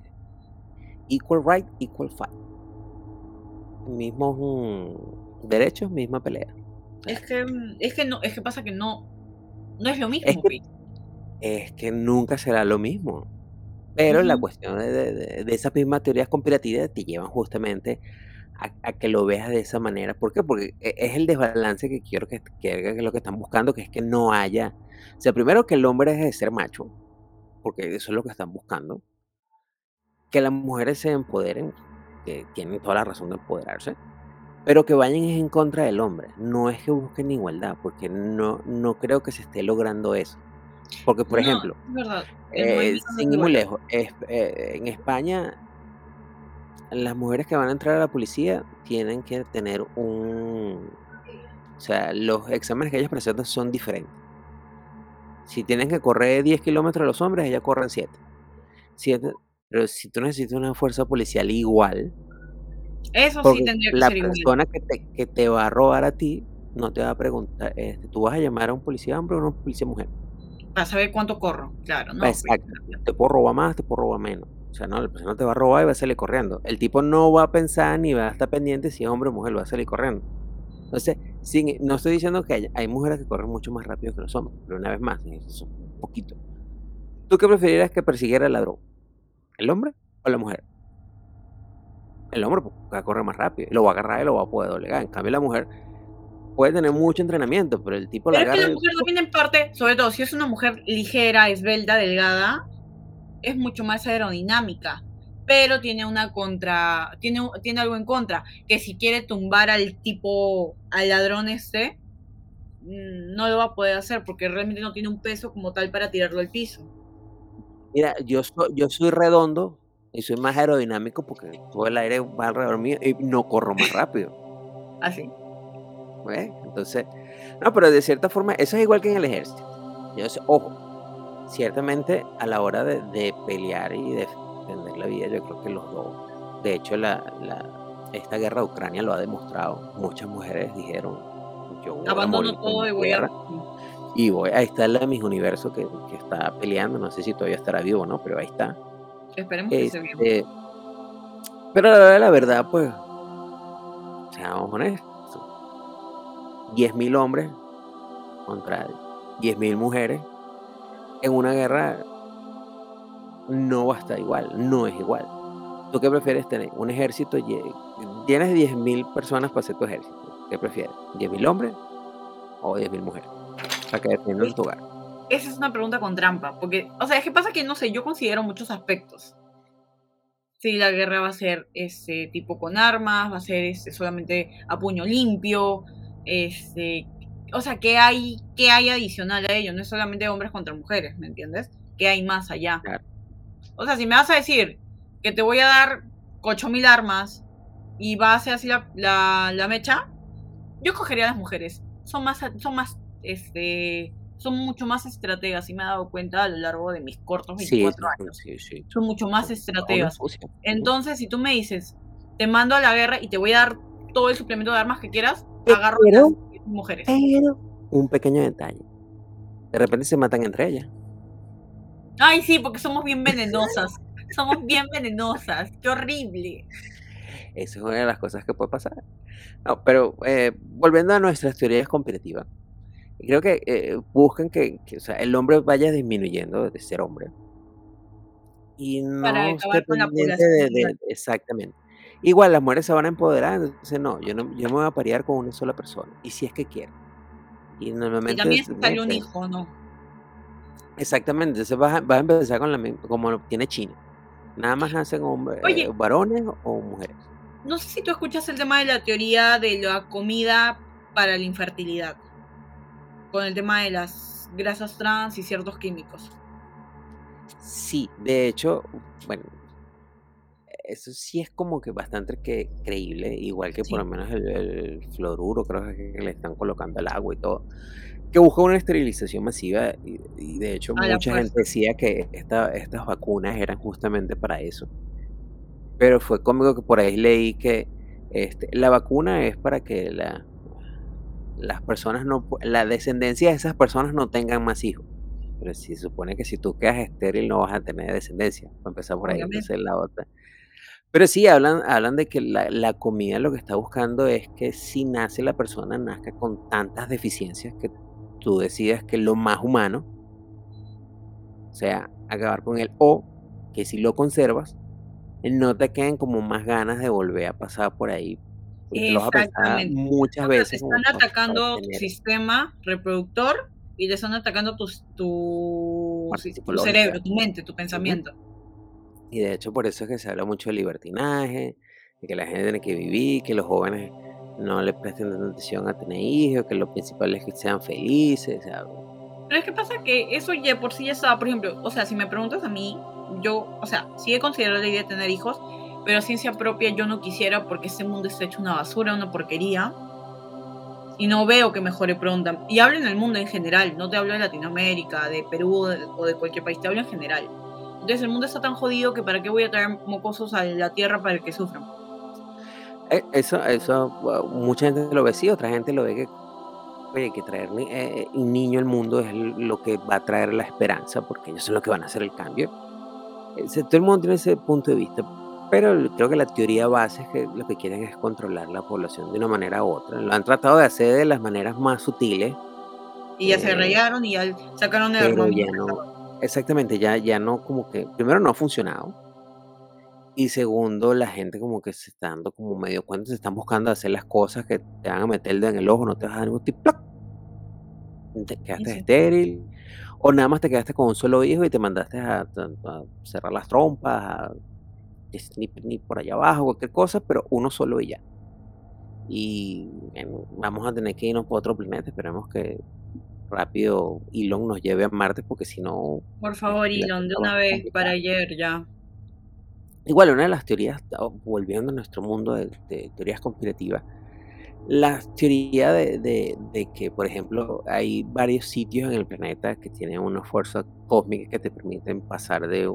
equal right, equal fight. Mismos mm, derechos, misma pelea. Es que, mm, es que no, es que pasa que no, no es lo mismo, Es que-. Es que nunca será lo mismo. Pero la cuestión de, de- de- de esas mismas teorías conspirativas te llevan justamente a, a que lo veas de esa manera. ¿Por qué? Porque e- es el desbalance que quiero que, que, que es lo que están buscando, que es que no haya. O sea, primero que el hombre deje de ser macho, porque eso es lo que están buscando. Que las mujeres se empoderen, que tienen toda la razón de empoderarse, pero que vayan en contra del hombre. No es que busquen igualdad, porque no, no creo que se esté logrando eso. Porque, por No, ejemplo, eh, sin ir muy lejos, es- eh, en España, las mujeres que van a entrar a la policía tienen que tener un... O sea, los exámenes que ellas presentan son diferentes. Si tienen que correr 10 kilómetros los hombres, ellas corren 7. pero si tú necesitas una fuerza policial igual, Eso sí tendría que la ser persona que te, que te va a robar a ti no te va a preguntar, este, tú vas a llamar a un policía hombre o a una policía mujer. Para saber cuánto corro, claro, ¿no? Exacto. Te puedo robar más, te puedo robar menos. O sea, no, la persona te va a robar y va a salir corriendo. El tipo no va a pensar ni va a estar pendiente si es hombre o mujer, va a salir corriendo. Entonces, sin, no estoy diciendo que hay, hay mujeres que corren mucho más rápido que los hombres, pero una vez más, es un poquito. ¿Tú qué preferirías que persiguiera el ladrón? ¿El hombre o la mujer? El hombre pues, va a correr más rápido, lo va a agarrar y lo va a poder doblegar. En cambio, la mujer puede tener mucho entrenamiento, pero el tipo Pero la es que agarra. la mujer también en parte, sobre todo si es una mujer ligera, esbelta, delgada, es mucho más aerodinámica. Pero tiene una contra, tiene, tiene algo en contra, que si quiere tumbar al tipo, al ladrón este, mm, no lo va a poder hacer porque realmente no tiene un peso como tal para tirarlo al piso. Mira, yo soy, yo soy redondo y soy más aerodinámico porque todo el aire va alrededor mío y no corro más rápido. Así. ¿Ves? Entonces, no, pero de cierta forma, eso es igual que en el ejército. Yo sé- ojo, ciertamente a la hora de, de pelear y defender la vida, yo creo que los dos. De hecho, la, la- esta guerra de Ucrania lo ha demostrado. Muchas mujeres dijeron, yo voy a Abandono morir por todo y voy a... tierra". Y voy, ahí está la Miss Universo que, que está peleando, no sé si todavía estará vivo o no, pero ahí está. Esperemos que se vea. Este, pero a la verdad, pues, seamos honestos. 10.000 hombres contra 10.000 mujeres en una guerra no va a estar igual, no es igual. ¿Tú qué prefieres tener? Un ejército, tienes 10.000 personas para hacer tu ejército. ¿Qué prefieres? ¿10.000 hombres o 10.000 mujeres? Para que defiendan tu hogar. Esa es una pregunta con trampa, porque, o sea, es que pasa que, no sé, yo considero muchos aspectos. Si la guerra va a ser este tipo con armas, va a ser este, solamente a puño limpio, este, o sea, ¿qué hay, qué hay adicional a ello? No es solamente hombres contra mujeres, ¿me entiendes? ¿Qué hay más allá? O sea, si me vas a decir que te voy a dar 8000 armas y va a ser así la, la, la mecha, yo cogería a las mujeres. Son más, son más, este, son mucho más estrategas y me he dado cuenta a lo largo de mis cortos Sí, 24 sí, años. sí, sí. Son mucho más estrategas. Entonces, si tú me dices, te mando a la guerra y te voy a dar todo el suplemento de armas que quieras, Pero- agarro a mujeres. Pero un pequeño detalle. De repente se matan entre ellas. Ay, sí, porque somos bien venenosas. Somos bien venenosas. Qué horrible. Esa es una de las cosas que puede pasar. No, pero eh, volviendo a nuestras teorías competitivas, creo que eh, buscan que, que, o sea, el hombre vaya disminuyendo de ser hombre. Y no Para acabar con la de, de- mundial. exactamente. Igual las mujeres se van a empoderar, entonces no, yo no, yo me voy a parear con una sola persona. Y si es que quiero. Y Y normalmente también sale un este, hijo, ¿no? Exactamente, entonces vas a, vas a empezar con la misma, como lo tiene China. Nada más nacen hombres, Oye. varones o mujeres. No sé si tú escuchas el tema de la teoría de la comida para la infertilidad. Con el tema de las grasas trans y ciertos químicos. Sí, de hecho, bueno, eso sí es como que bastante que creíble, igual que por lo menos el, el fluoruro, creo que le están colocando al agua y todo, que busca una esterilización masiva y, y de hecho A mucha gente decía que esta, estas vacunas eran justamente para eso. Pero fue cómico que por ahí leí que este, la vacuna es para que la, las personas no, la descendencia de esas personas no tengan más hijos. Pero si se supone que si tú quedas estéril no vas a tener descendencia, para empezar por ahí, entonces la otra. Pero sí, hablan, hablan de que la, la comida lo que está buscando es que si nace la persona, nazca con tantas deficiencias que tú decidas que lo más humano, o sea, acabar con él, o que si lo conservas, no te queden como más ganas de volver a pasar por ahí. Exactamente. muchas O sea, te veces. están atacando tu sistema reproductor y te están atacando tu, tu, cerebro, tu mente, tu pensamiento. Y de hecho por eso es que se habla mucho de libertinaje, de que la gente tiene que vivir, que los jóvenes no le presten atención a tener hijos, que lo principal es que sean felices. sea, Pero es que pasa que eso ya por sí ya estaba, por ejemplo, o sea, si me preguntas a mí, yo, o sea, sí he considerado la idea de tener hijos, pero a ciencia propia yo no quisiera porque este mundo está hecho una basura, una porquería. Y no veo que mejore pronto. Y hablo en el mundo en general, no te hablo de Latinoamérica, de Perú o de cualquier país, te hablo en general. Entonces el mundo está tan jodido que para qué voy a traer mocosos a la tierra para que sufran. eh, eso, eso, mucha gente lo ve así, otra gente lo ve que, oye, que traer ni- eh, un niño al mundo es lo que va a traer la esperanza, porque ellos son los que van a hacer el cambio. Ese- todo el mundo tiene ese punto de vista, Pero creo que la teoría base es que lo que quieren es controlar la población de una manera u otra. Lo han tratado de hacer de las maneras más sutiles. Y ya se eh, rayaron y ya sacaron el pero ya no, exactamente, ya, ya no como que, primero no ha funcionado. Y segundo, la gente como que se está dando como medio cuenta, se están buscando hacer las cosas que te van a meter el dedo en el ojo, no te vas a dar ningún tipo, te quedaste sí. estéril, o nada más te quedaste con un solo hijo y te mandaste a, cerrar las trompas, a- ni, ni por allá abajo, cualquier cosa, pero uno solo y ya. Y vamos a tener que irnos por otro planeta, esperemos que rápido Elon nos lleve a Marte, porque si no, Por favor, Elon, de una vez complicar. para ayer ya. Igual, una de las teorías, volviendo a nuestro mundo de, de teorías conspirativas, la teoría de, de- de que, por ejemplo, hay varios sitios en el planeta que tienen una fuerza cósmica que te permiten pasar de,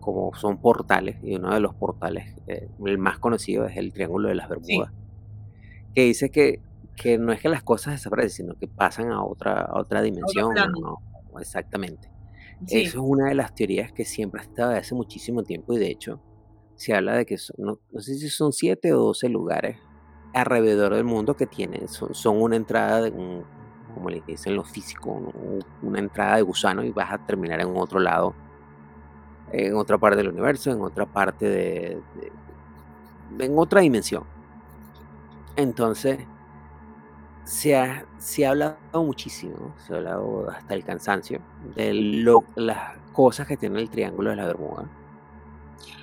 como son portales, y uno de los portales, eh, el más conocido es el Triángulo de las Bermudas, que dice que, que no es que las cosas desaparecen, sino que pasan a otra, a otra dimensión. ¿no? Exactamente. Sí. Eso es una de las teorías que siempre ha estado desde hace muchísimo tiempo y de hecho se habla de que son, no, no sé si son 7 o 12 lugares alrededor del mundo que tienen, son, son una entrada, de un, como le dicen los físicos, un- una entrada de gusano y vas a terminar en otro lado, en otra parte del universo, en otra parte de, de- en otra dimensión. Entonces, se ha, se ha hablado muchísimo, se ha hablado hasta el cansancio de lo- las cosas que tiene el Triángulo de la Bermuda.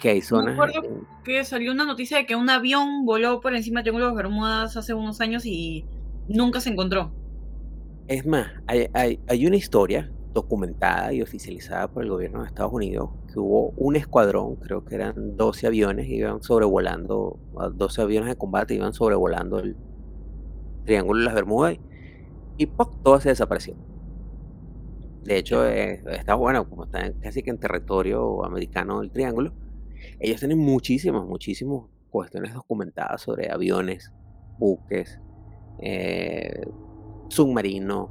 Que hay zonas. acuerdo en- Que salió una noticia de que un avión voló por encima de Triángulo de las Bermudas hace unos años y nunca se encontró. Es más, hay, hay- hay una historia documentada y oficializada por el gobierno de Estados Unidos que hubo un escuadrón, creo que eran 12 aviones, iban sobrevolando, a 12 aviones de combate iban sobrevolando el Triángulo de las Bermudas y, ¡poc! todo se desapareció. De hecho, eh, está bueno, como está casi que en territorio americano del Triángulo, ellos tienen muchísimas, muchísimas cuestiones documentadas sobre aviones, buques, eh, submarinos,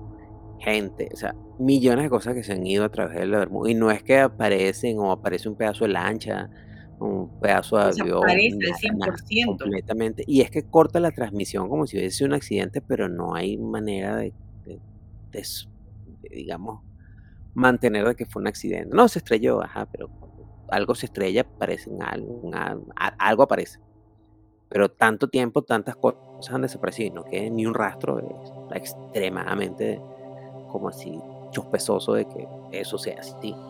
gente, o sea, millones de cosas que se han ido a través de la Bermuda. Y no es que aparecen o aparece un pedazo de lancha, un pedazo de avión, Desaparece al nada, nada, 100%. completamente. Y es que corta la transmisión como si hubiese sido un accidente, pero no hay manera de, de- de s- de, digamos, mantener de que fue un accidente. No, se estrelló, ajá, pero algo se estrella, aparece algo, algo aparece. Pero tanto tiempo, tantas cosas han desaparecido y no queda ni un rastro, es extremadamente como así chospezoso de que eso sea así.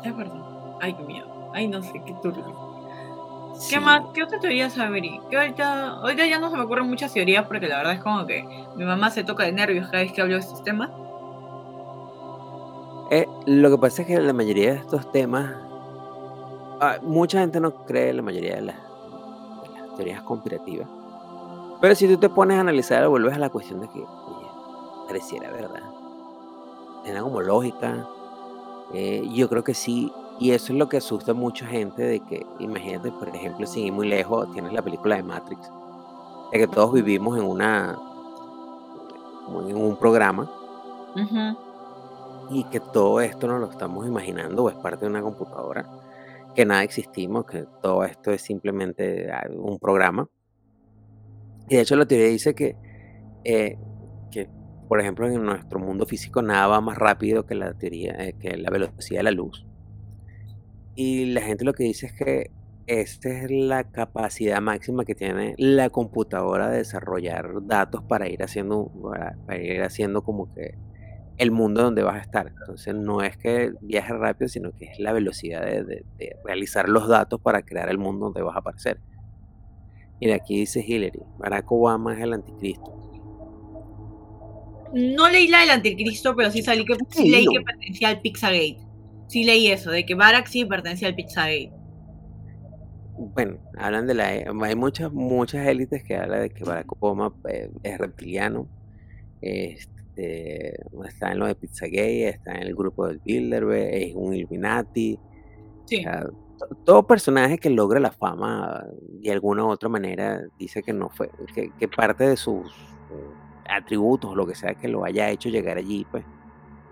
Es verdad. Ay, qué miedo. Ay, no sé, qué turbio. Sí. ¿Qué más? ¿Qué otra teoría sabrí? Que ahorita, ahorita ya no se me ocurren muchas teorías porque la verdad es como que mi mamá se toca de nervios cada vez que hablo de estos temas. Eh, lo que pasa es que la mayoría de estos temas, ah, mucha gente no cree en la mayoría de las, de las teorías conspirativas. Pero si tú te pones a analizar, vuelves a la cuestión de que, oye, pareciera verdad. Tiene como lógica. Eh, yo creo que sí. Y eso es lo que asusta a mucha gente de que, imagínate, por ejemplo, sin ir muy lejos, tienes la película de Matrix. De que todos vivimos en una, en un programa y que todo esto nos lo estamos imaginando o es parte de una computadora, que nada existimos, que todo esto es simplemente ah, un programa. Y de hecho la teoría dice que, eh, que por ejemplo, en nuestro mundo físico nada va más rápido que la teoría, eh, que la velocidad de la luz. Y la gente lo que dice es que esta es la capacidad máxima que tiene la computadora de desarrollar datos para ir haciendo, para, ir haciendo como que el mundo donde vas a estar. Entonces no es que viaje rápido, sino que es la velocidad de, de- de realizar los datos para crear el mundo donde vas a aparecer. Mira, aquí dice Hillary, Barack Obama es el anticristo. No leí la del anticristo, pero sí, salí que, sí leí que Leílo. pertenecía al Pizzagate. Sí leí eso, de que Barack sí pertenecía al Pizzagate. Bueno, hablan de la... Hay muchas, muchas élites que hablan de que Barack Obama eh, es reptiliano. Este, está en lo de Pizzagate, está en el grupo del Bilderberg, es un Illuminati. Sí. O sea, todo personaje que logra la fama de alguna u otra manera dice que no fue, que, que parte de sus eh, atributos, lo que sea que lo haya hecho llegar allí, pues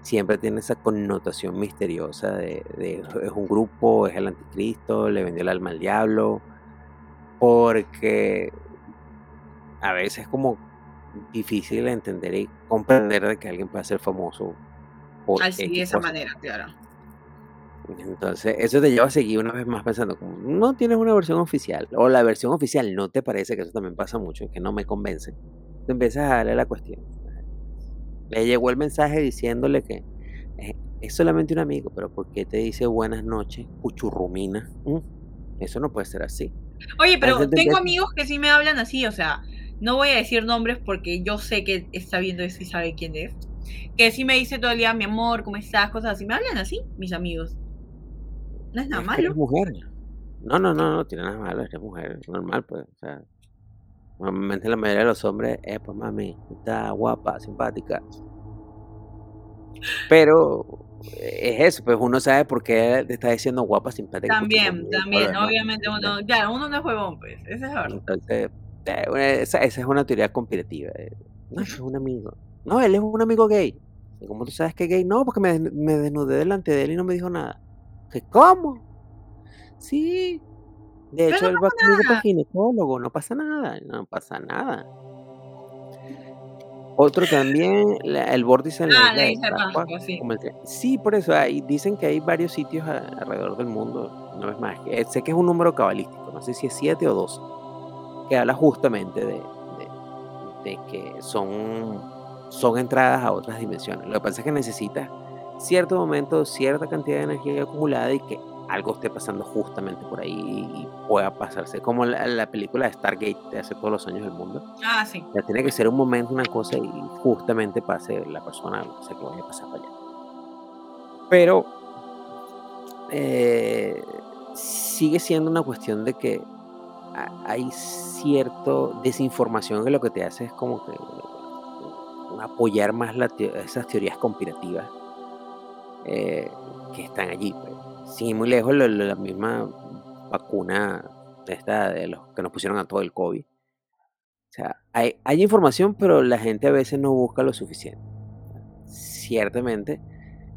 siempre tiene esa connotación misteriosa de, de es un grupo, es el anticristo, le vendió el alma al diablo, porque a veces es como difícil entender y comprender de que alguien pueda ser famoso por Así, de esa manera, claro. Entonces, eso te lleva a seguir una vez más pensando, como no tienes una versión oficial, o la versión oficial no te parece, que eso también pasa mucho, que no me convence, te empiezas a darle la cuestión. Le llegó el mensaje diciéndole que eh, es solamente un amigo, pero ¿por qué te dice buenas noches, cuchurrumina? Mm, eso no puede ser así. Oye, pero tengo amigos que sí me hablan así, o sea, no voy a decir nombres porque yo sé que está viendo eso y sabe quién es. Que sí me dice todo el día, mi amor, ¿cómo estás? Cosas así. Me hablan así, mis amigos. No es nada malo. mujer. No, no, no, no tiene nada malo, es mujer, es normal, pues. O sea, normalmente la mayoría de los hombres, eh, pues mami, está guapa, simpática. Pero es eso, pues uno sabe por qué te está diciendo guapa, simpática. También, también, obviamente uno, ya, uno no es huevón, pues, ese es verdad. Entonces, eh, esa, esa, es una teoría conspirativa. Eh. No, es un amigo. No, él es un amigo gay. ¿Cómo tú sabes que es gay? No, porque me, me desnudé delante de él y no me dijo nada. ¿Cómo? Sí. De hecho, él va para ginecólogo. No pasa nada. No pasa nada. Otro también, el vórtice en la ah, isla sí. sí, por eso hay, dicen que hay varios sitios alrededor del mundo, no es más, sé que es un número cabalístico, no sé si es 7 o 12, que habla justamente de, de, que son, son entradas a otras dimensiones. Lo que pasa es que necesitas cierto momento, cierta cantidad de energía acumulada y que algo esté pasando justamente por ahí y pueda pasarse. Como la, película de Stargate de hace todos los años del mundo. Ah, sí. Ya tiene que ser un momento, una cosa y justamente pase la persona, o sea, que vaya a pasar para allá. Pero eh, sigue siendo una cuestión de que hay cierto desinformación que lo que te hace es como que apoyar más esas teorías conspirativas eh, que están allí. Pues sin muy lejos, la, misma vacuna esta de los que nos pusieron a todo el COVID. O sea, hay, información, pero la gente a veces no busca lo suficiente. Ciertamente,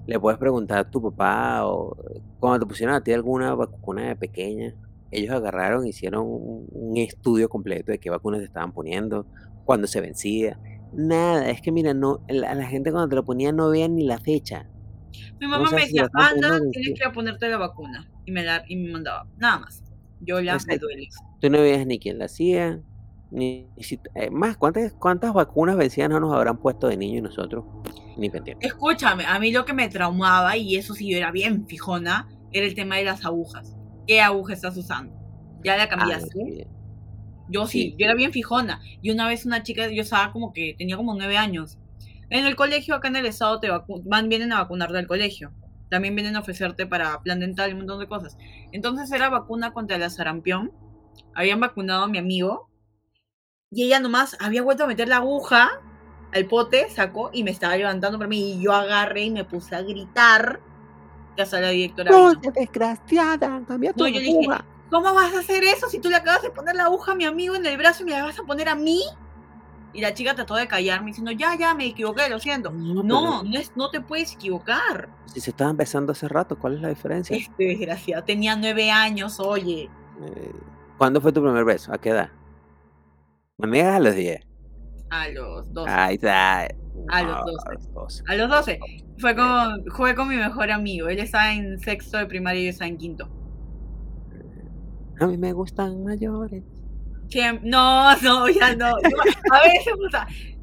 le puedes preguntar a tu papá o cuando te pusieron a ti alguna vacuna de pequeña, ellos agarraron, hicieron un, estudio completo de qué vacunas se estaban poniendo, cuándo se vencía. Nada, es que mira, no, la, la gente cuando te lo ponía no veía ni la fecha. Mi mamá me decía, anda, tienes que ir a ponerte la vacuna. Y me, la, y me mandaba, nada más. Yo ya me duele. Tú no veías ni quién la hacía, ni, si, eh, más, ¿cuántas, ¿cuántas vacunas vencidas no nos habrán puesto de niños nosotros? Ni pendiente. Escúchame, a mí lo que me traumaba, y eso sí yo era bien fijona, era el tema de las agujas. ¿Qué aguja estás usando? ¿Ya la cambiaste? Ah, yo sí, yo era bien fijona. Y una vez una chica, yo estaba como que tenía como nueve años. En el colegio, acá en el estado, te van, vienen a vacunar del colegio. También vienen a ofrecerte para plan dental y un montón de cosas. Entonces era vacuna contra la sarampión. Habían vacunado a mi amigo. Y ella nomás había vuelto a meter la aguja al pote, sacó y me estaba levantando para mí. Y yo agarré y me puse a gritar. Que hasta la directora. ¡No, desgraciada! Cambia tu aguja. ¿Cómo vas a hacer eso si tú le acabas de poner la aguja a mi amigo en el brazo y me la vas a poner a mí? Y la chica trató de callarme diciendo, ya, ya, me equivoqué, lo siento. No, no, no, te puedes equivocar. Si se estaban besando hace rato, ¿cuál es la diferencia? Este desgraciado, tenía nueve años, oye. Eh, ¿Cuándo fue tu primer beso? ¿A qué edad? ¿Me a los diez? A los doce. Ahí está. A los doce. A los doce. Fue con, jugué con mi mejor amigo. Él estaba en sexto de primaria y yo estaba en quinto. A mí me gustan mayores. No, no, ya no. A veces,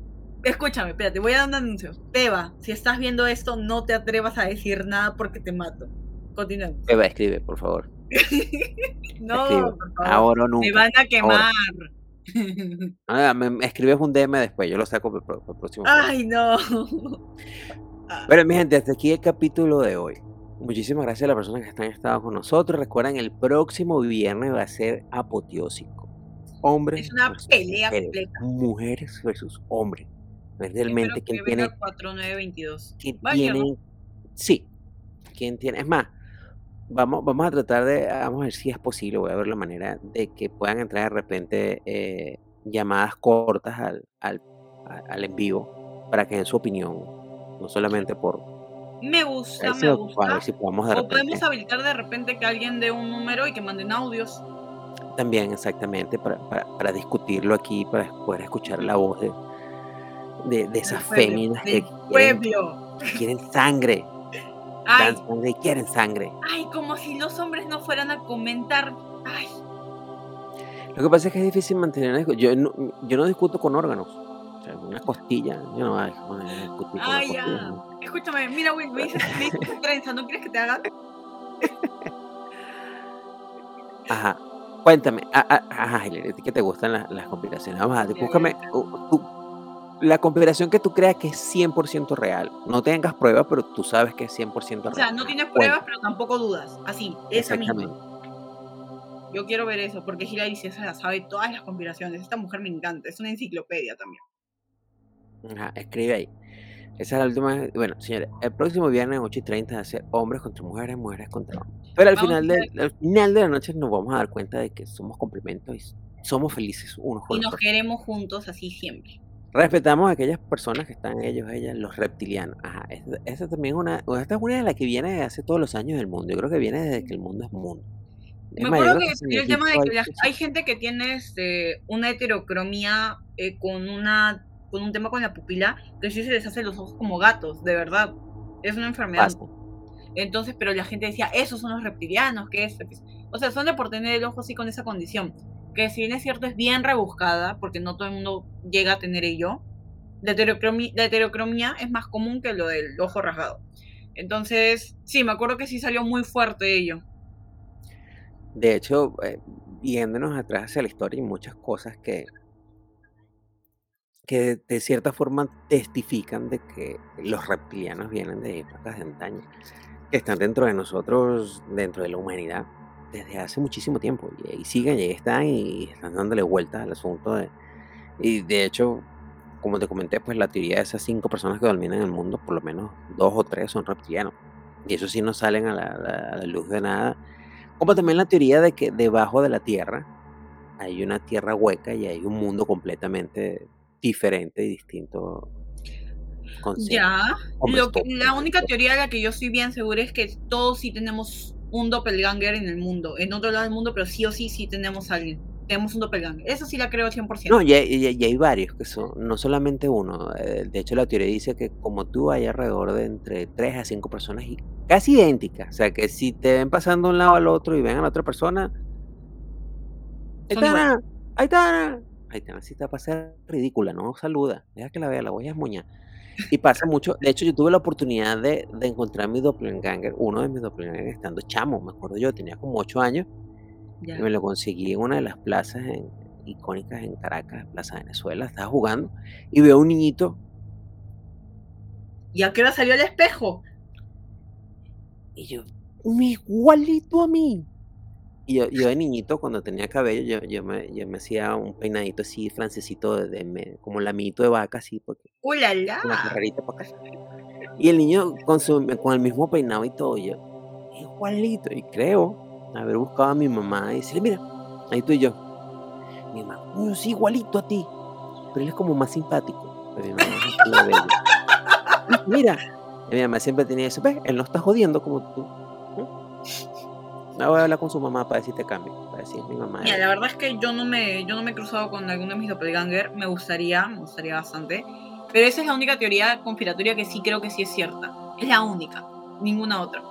escúchame, espérate, voy a dar un anuncio. Teba, si estás viendo esto, no te atrevas a decir nada porque te mato. Continuemos. Eva, escribe, por favor. no, por favor. Ahora nunca. Me van a quemar. Ah, me, escribes un DM después, yo lo saco para el, próximo. Ay, no. Bueno, mi gente, hasta aquí el capítulo de hoy. Muchísimas gracias a las personas que están estado con nosotros. Recuerden, el próximo viernes va a ser apoteósico hombres. Es una pelea completa. Mujeres versus hombres. Realmente, ¿quién tiene. 4922. ¿Quién Sí. ¿Quién tiene? Es más, vamos, vamos a tratar de. Vamos a ver si es posible. Voy a ver la manera de que puedan entrar de repente eh, llamadas cortas al, al, al en vivo para que den su opinión. No solamente por, Me gusta, me gusta. a ver si podemos de O podemos habilitar de repente que alguien dé un número y que manden audios. También, exactamente, para, para, para discutirlo aquí, para poder escuchar la voz de, de, de esas pueblo, féminas que quieren, pueblo. que quieren sangre, Ay, sangre y quieren sangre. ay, como si los hombres no fueran a comentar. Ay, Lo que pasa es que es difícil mantener una yo no, yo no discuto con órganos. O sea, una costilla, yo no, discutir con una ay, costilla, ya. no. Escúchame, mira, Will, me dices, me dices trenza, ¿no quieres que te hagan? Ajá. Cuéntame, ajá, Hilary, ¿a ti que te gustan las, las conspiraciones? Vamos a búscame tú- la conspiración que tú creas que es 100% real. No tengas pruebas, pero tú sabes que es 100% real. O sea, no tienes pruebas, pero tampoco dudas. Así, esa misma. Yo quiero ver eso, porque Hilary sí se la sabe todas las conspiraciones. Esta mujer me encanta, es una enciclopedia también. Ajá, escribe ahí. Esa es la última. Bueno, señores, el próximo viernes 8 y 30 va a ser hombres contra mujeres, mujeres contra hombres. Pero al Vamos final, de, al final de la noche nos vamos a dar cuenta de que somos complementos y somos felices unos con Y nos otros. queremos juntos así siempre. Respetamos a aquellas personas que están ellos, ellas, los reptilianos. Ajá, esa, esa también es una. Esta es una de las que viene de hace todos los años del mundo. Yo creo que viene desde que el mundo es mundo. Es Me acuerdo que el tema de que hay gente que tiene este, una heterocromía eh, con una con un tema con la pupila que sí se les hace los ojos como gatos, de verdad. Es una enfermedad. Entonces, pero la gente decía, esos son los reptilianos, que es? O sea, son de por tener el ojo así con esa condición. Que si bien es cierto, es bien rebuscada, porque no todo el mundo llega a tener ello. La heterocromía, la heterocromía es más común que lo del ojo rasgado. Entonces, sí, me acuerdo que sí salió muy fuerte ello. De hecho, eh, yéndonos atrás hacia la historia, hay muchas cosas que, que de, cierta forma testifican de que los reptilianos vienen de épocas de antaño, que están dentro de nosotros, dentro de la humanidad, desde hace muchísimo tiempo. Y ahí siguen, y ahí están, y están dándole vueltas al asunto. De, y de hecho, como te comenté, pues la teoría de esas cinco personas que dominan el mundo, por lo menos dos o tres son reptilianos. Y eso sí no salen a la- a la luz de nada. Como también la teoría de que debajo de la Tierra hay una Tierra hueca y hay un mundo completamente diferente y distinto. Ya, lo que- la única teoría de la que yo estoy bien segura es que todos sí tenemos un doppelganger en el mundo, en otro lado del mundo, pero sí o sí sí tenemos a alguien. Tenemos un doppelganger. Eso sí la creo 100%. No, y hay, y hay- varios que son, no solamente uno. eh, De hecho, la teoría dice que como tú hay alrededor de entre 3 a 5 personas y casi idénticas. O sea, que si te ven pasando de un lado al otro y ven a la otra persona, Son Aitana, Aitana, Aitana sí te va a pasar ridícula, no saluda, deja que la vea, la voy a esmuñar. Y pasa mucho, de hecho yo tuve la oportunidad de, de encontrar mi doppelganger, uno de mis doppelganger estando chamo, me acuerdo yo, tenía como 8 años, Ya. y me lo conseguí en una de las plazas en- icónicas en Caracas, Plaza Venezuela, estaba jugando, y veo un niñito, ¿Y a qué hora salió el espejo? y yo, "Mi igualito a mí. Y yo, yo de niñito, cuando tenía cabello, yo, yo, me, yo me hacía un peinadito así, francesito, de, de como lamito de vaca, así, porque ¡Uh, la, con la para acá. Y el niño con, su, con el mismo peinado y todo, yo, igualito. Y creo haber buscado a mi mamá y decirle, mira, ahí tú y yo. Mi mamá, "Mm, sí, igualito a ti. Pero él es como más simpático. Pero mi mamá es así de bello. "Y Mira, y mi mamá siempre tenía eso, ves, él no está jodiendo como tú. No voy a hablar con su mamá para decirte cambio. Para decir, mi mamá. Mira, la verdad es que yo no me, yo no me he cruzado con alguno de mis doppelganger. Me gustaría, me gustaría bastante. Pero esa es la única teoría conspiratoria que sí creo que sí es cierta. Es la única. Ninguna otra.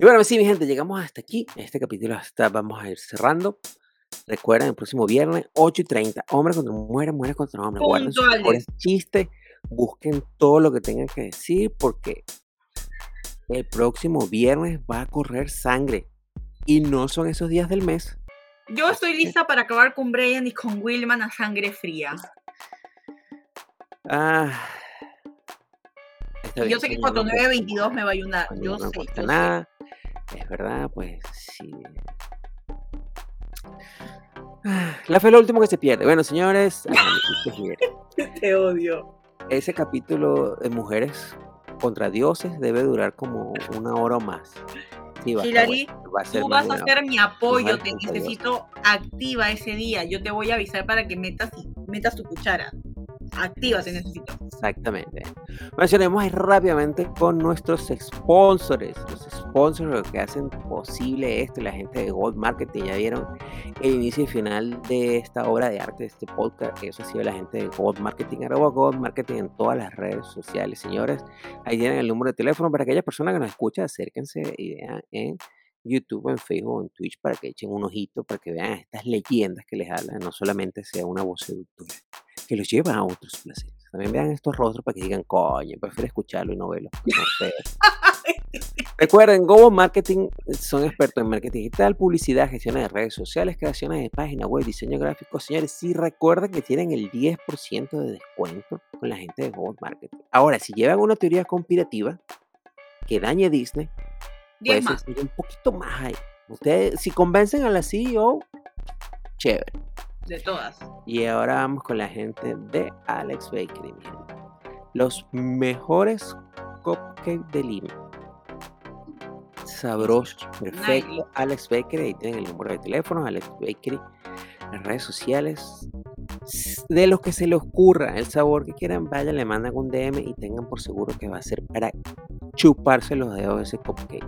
Y bueno, sí, mi gente, llegamos hasta aquí. Este capítulo hasta vamos a ir cerrando. Recuerden, el próximo viernes, 8 y 30. Hombres contra mujeres, mujeres contra hombres. Guarden sus chistes. Busquen todo lo que tengan que decir porque el próximo viernes va a correr sangre. Y no son esos días del mes. Yo estoy lista para acabar con Brian y con Wilman a sangre fría. Ah. Bien, yo sé que mañana no 4922 me va a ayudar. Yo no sé. cuesta yo sé. nada. Es verdad, pues sí. Ah, La fe es lo último que se pierde. Bueno, señores, Te odio. ese capítulo de mujeres contra dioses debe durar como una hora o más. Sí, va a estar Hilary, bueno, va a ser Tú vas a ser mi apoyo, te necesito activa ese día. Yo te voy a avisar para que metas, metas tu cuchara. activa te necesito. Exactamente. Mencionemos rápidamente con nuestros sponsors. Los sponsors que hacen posible esto, la gente de Gold Marketing. Ya vieron el inicio y final de esta obra de arte, de este podcast. Eso ha sido la gente de Gold Marketing, arroba Gold Marketing en todas las redes sociales. Señores, ahí tienen el número de teléfono para aquellas personas que nos escuchan. Acérquense y vean en YouTube, en Facebook, en Twitch para que echen un ojito, para que vean estas leyendas que les hablan, no solamente sea una voz seductora, que los lleva a otros placeres. También vean estos rostros para que digan, coño, prefiero escucharlo y no verlo. Recuerden, Gobo Marketing son expertos en marketing digital, publicidad, gestión de redes sociales, creaciones de páginas web, diseño gráfico. Señores, sí recuerden que tienen el 10% de descuento con la gente de Gobo Marketing. Ahora, si llevan una teoría conspirativa que dañe Disney, puede más. ser un poquito más ahí. Ustedes, si convencen a la CEO, chévere. De todas. Y ahora vamos con la gente de Alex Bakery. Los mejores cupcakes de Lima. Sabrosos, perfecto. Nice. Alex Bakery, ahí tienen el número de teléfono, Alex Bakery, las redes sociales. De los que se les ocurra el sabor que quieran, vayan, le mandan un DM y tengan por seguro que va a ser para chuparse los dedos de ese cupcake.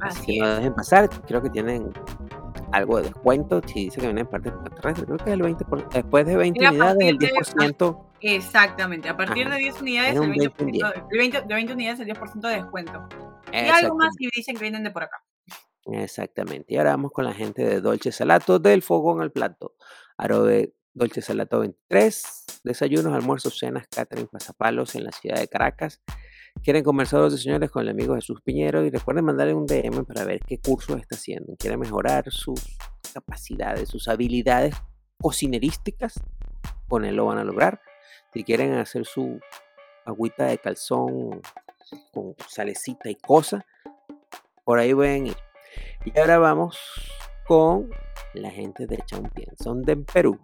Así Así que no dejen pasar. Creo que tienen algo de descuento. Si dice que viene en parte extraterrestre, creo que es el 20%. por- después de 20 Mira, a unidades, el partir de- 10%. Exactamente. A partir Ajá. de 10 unidades, el un 20%, 20 en el 20 de 20 unidades, el 10% de descuento. Y algo más si dicen que vienen de por acá. Exactamente. Y ahora vamos con la gente de Dolce Salato del Fogón al Plato. Arobe Dolce Salato 23. Desayunos, almuerzos, cenas, catering, pasapalos en la ciudad de Caracas. Quieren conversar los señores con el amigo Jesús Piñero y recuerden mandarle un DM para ver qué cursos está haciendo. Quieren mejorar sus capacidades, sus habilidades cocinerísticas. Con él lo van a lograr. Si quieren hacer su agüita de calzón con salecita y cosa, por ahí pueden ir. Y ahora vamos con la gente de Champien. Son de Perú.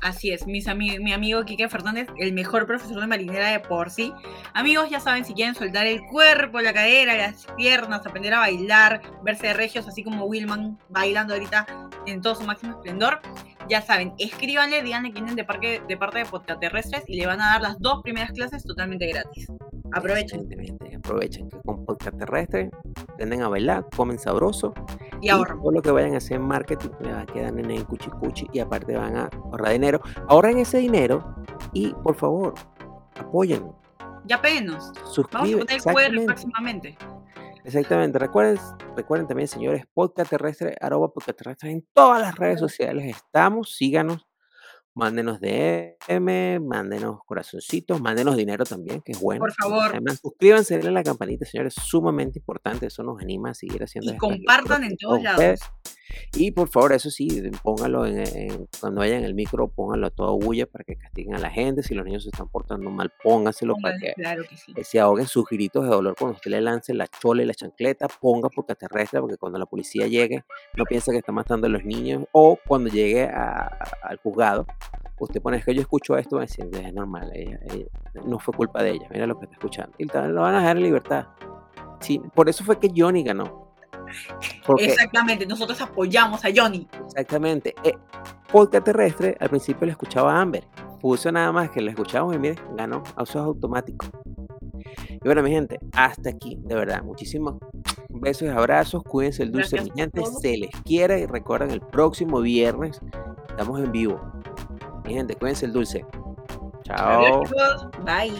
Así es, mis mi amigo Quique Fernández, el mejor profesor de marinera de por sí. Amigos, ya saben, si quieren soltar el cuerpo, la cadera, las piernas, aprender a bailar, verse de regios, así como Willman bailando ahorita en todo su máximo esplendor, ya saben, escríbanle, díganle que vienen de, parque, de parte de Podcast Terrestres y le van a dar las dos primeras clases totalmente gratis. Aprovechen Aprovechen que con podcast terrestre tienden a bailar, comen sabroso. y ahorren. todo lo que vayan a hacer en marketing le va a quedar en el cuchi cuchi y aparte van a ahorrar dinero. Ahorren ese dinero y por favor, apoyen. Ya péguenos. Vamos a poner el QR Exactamente. próximamente. Exactamente. Recuerden, recuerden también, señores, podcast terrestre, arroba podcast terrestre en todas las redes sociales. Estamos, síganos, mándenos DM, mándenos corazoncitos, mándenos dinero también, que es bueno. Por favor. Además, suscríbanse, denle a la campanita, señores, sumamente importante. Eso nos anima a seguir haciendo Y compartan en todos lados. Y por favor, eso sí, pónganlo en, en- cuando vayan en el micro, pónganlo a todo bulla para que castiguen a la gente. Si los niños se están portando mal, pónganselo para que Claro que sí. que se ahoguen sus gritos de dolor cuando usted le lance la chola y la chancleta, ponga porque terrestre, porque cuando la policía llegue, no piensa que está matando a los niños, o cuando llegue a- a- al juzgado, usted pone, es que yo escucho esto, va a decir, es normal, ella- ella- no fue culpa de ella, mira lo que está escuchando, y lo van a dejar en libertad. Sí, por eso fue que Johnny ganó. Porque, Exactamente, nosotros apoyamos a Johnny. exactamente, eh, podcast terrestre, al principio le escuchaba a Amber, puso nada más que lo escuchamos y mire, ganó, a usos automáticos. Y bueno, mi gente, hasta aquí, de verdad. Muchísimos besos y abrazos. Cuídense el dulce, mi gente. Se les quiere y recuerden, el próximo viernes estamos en vivo. Mi gente, cuídense el dulce. Chao. Bye.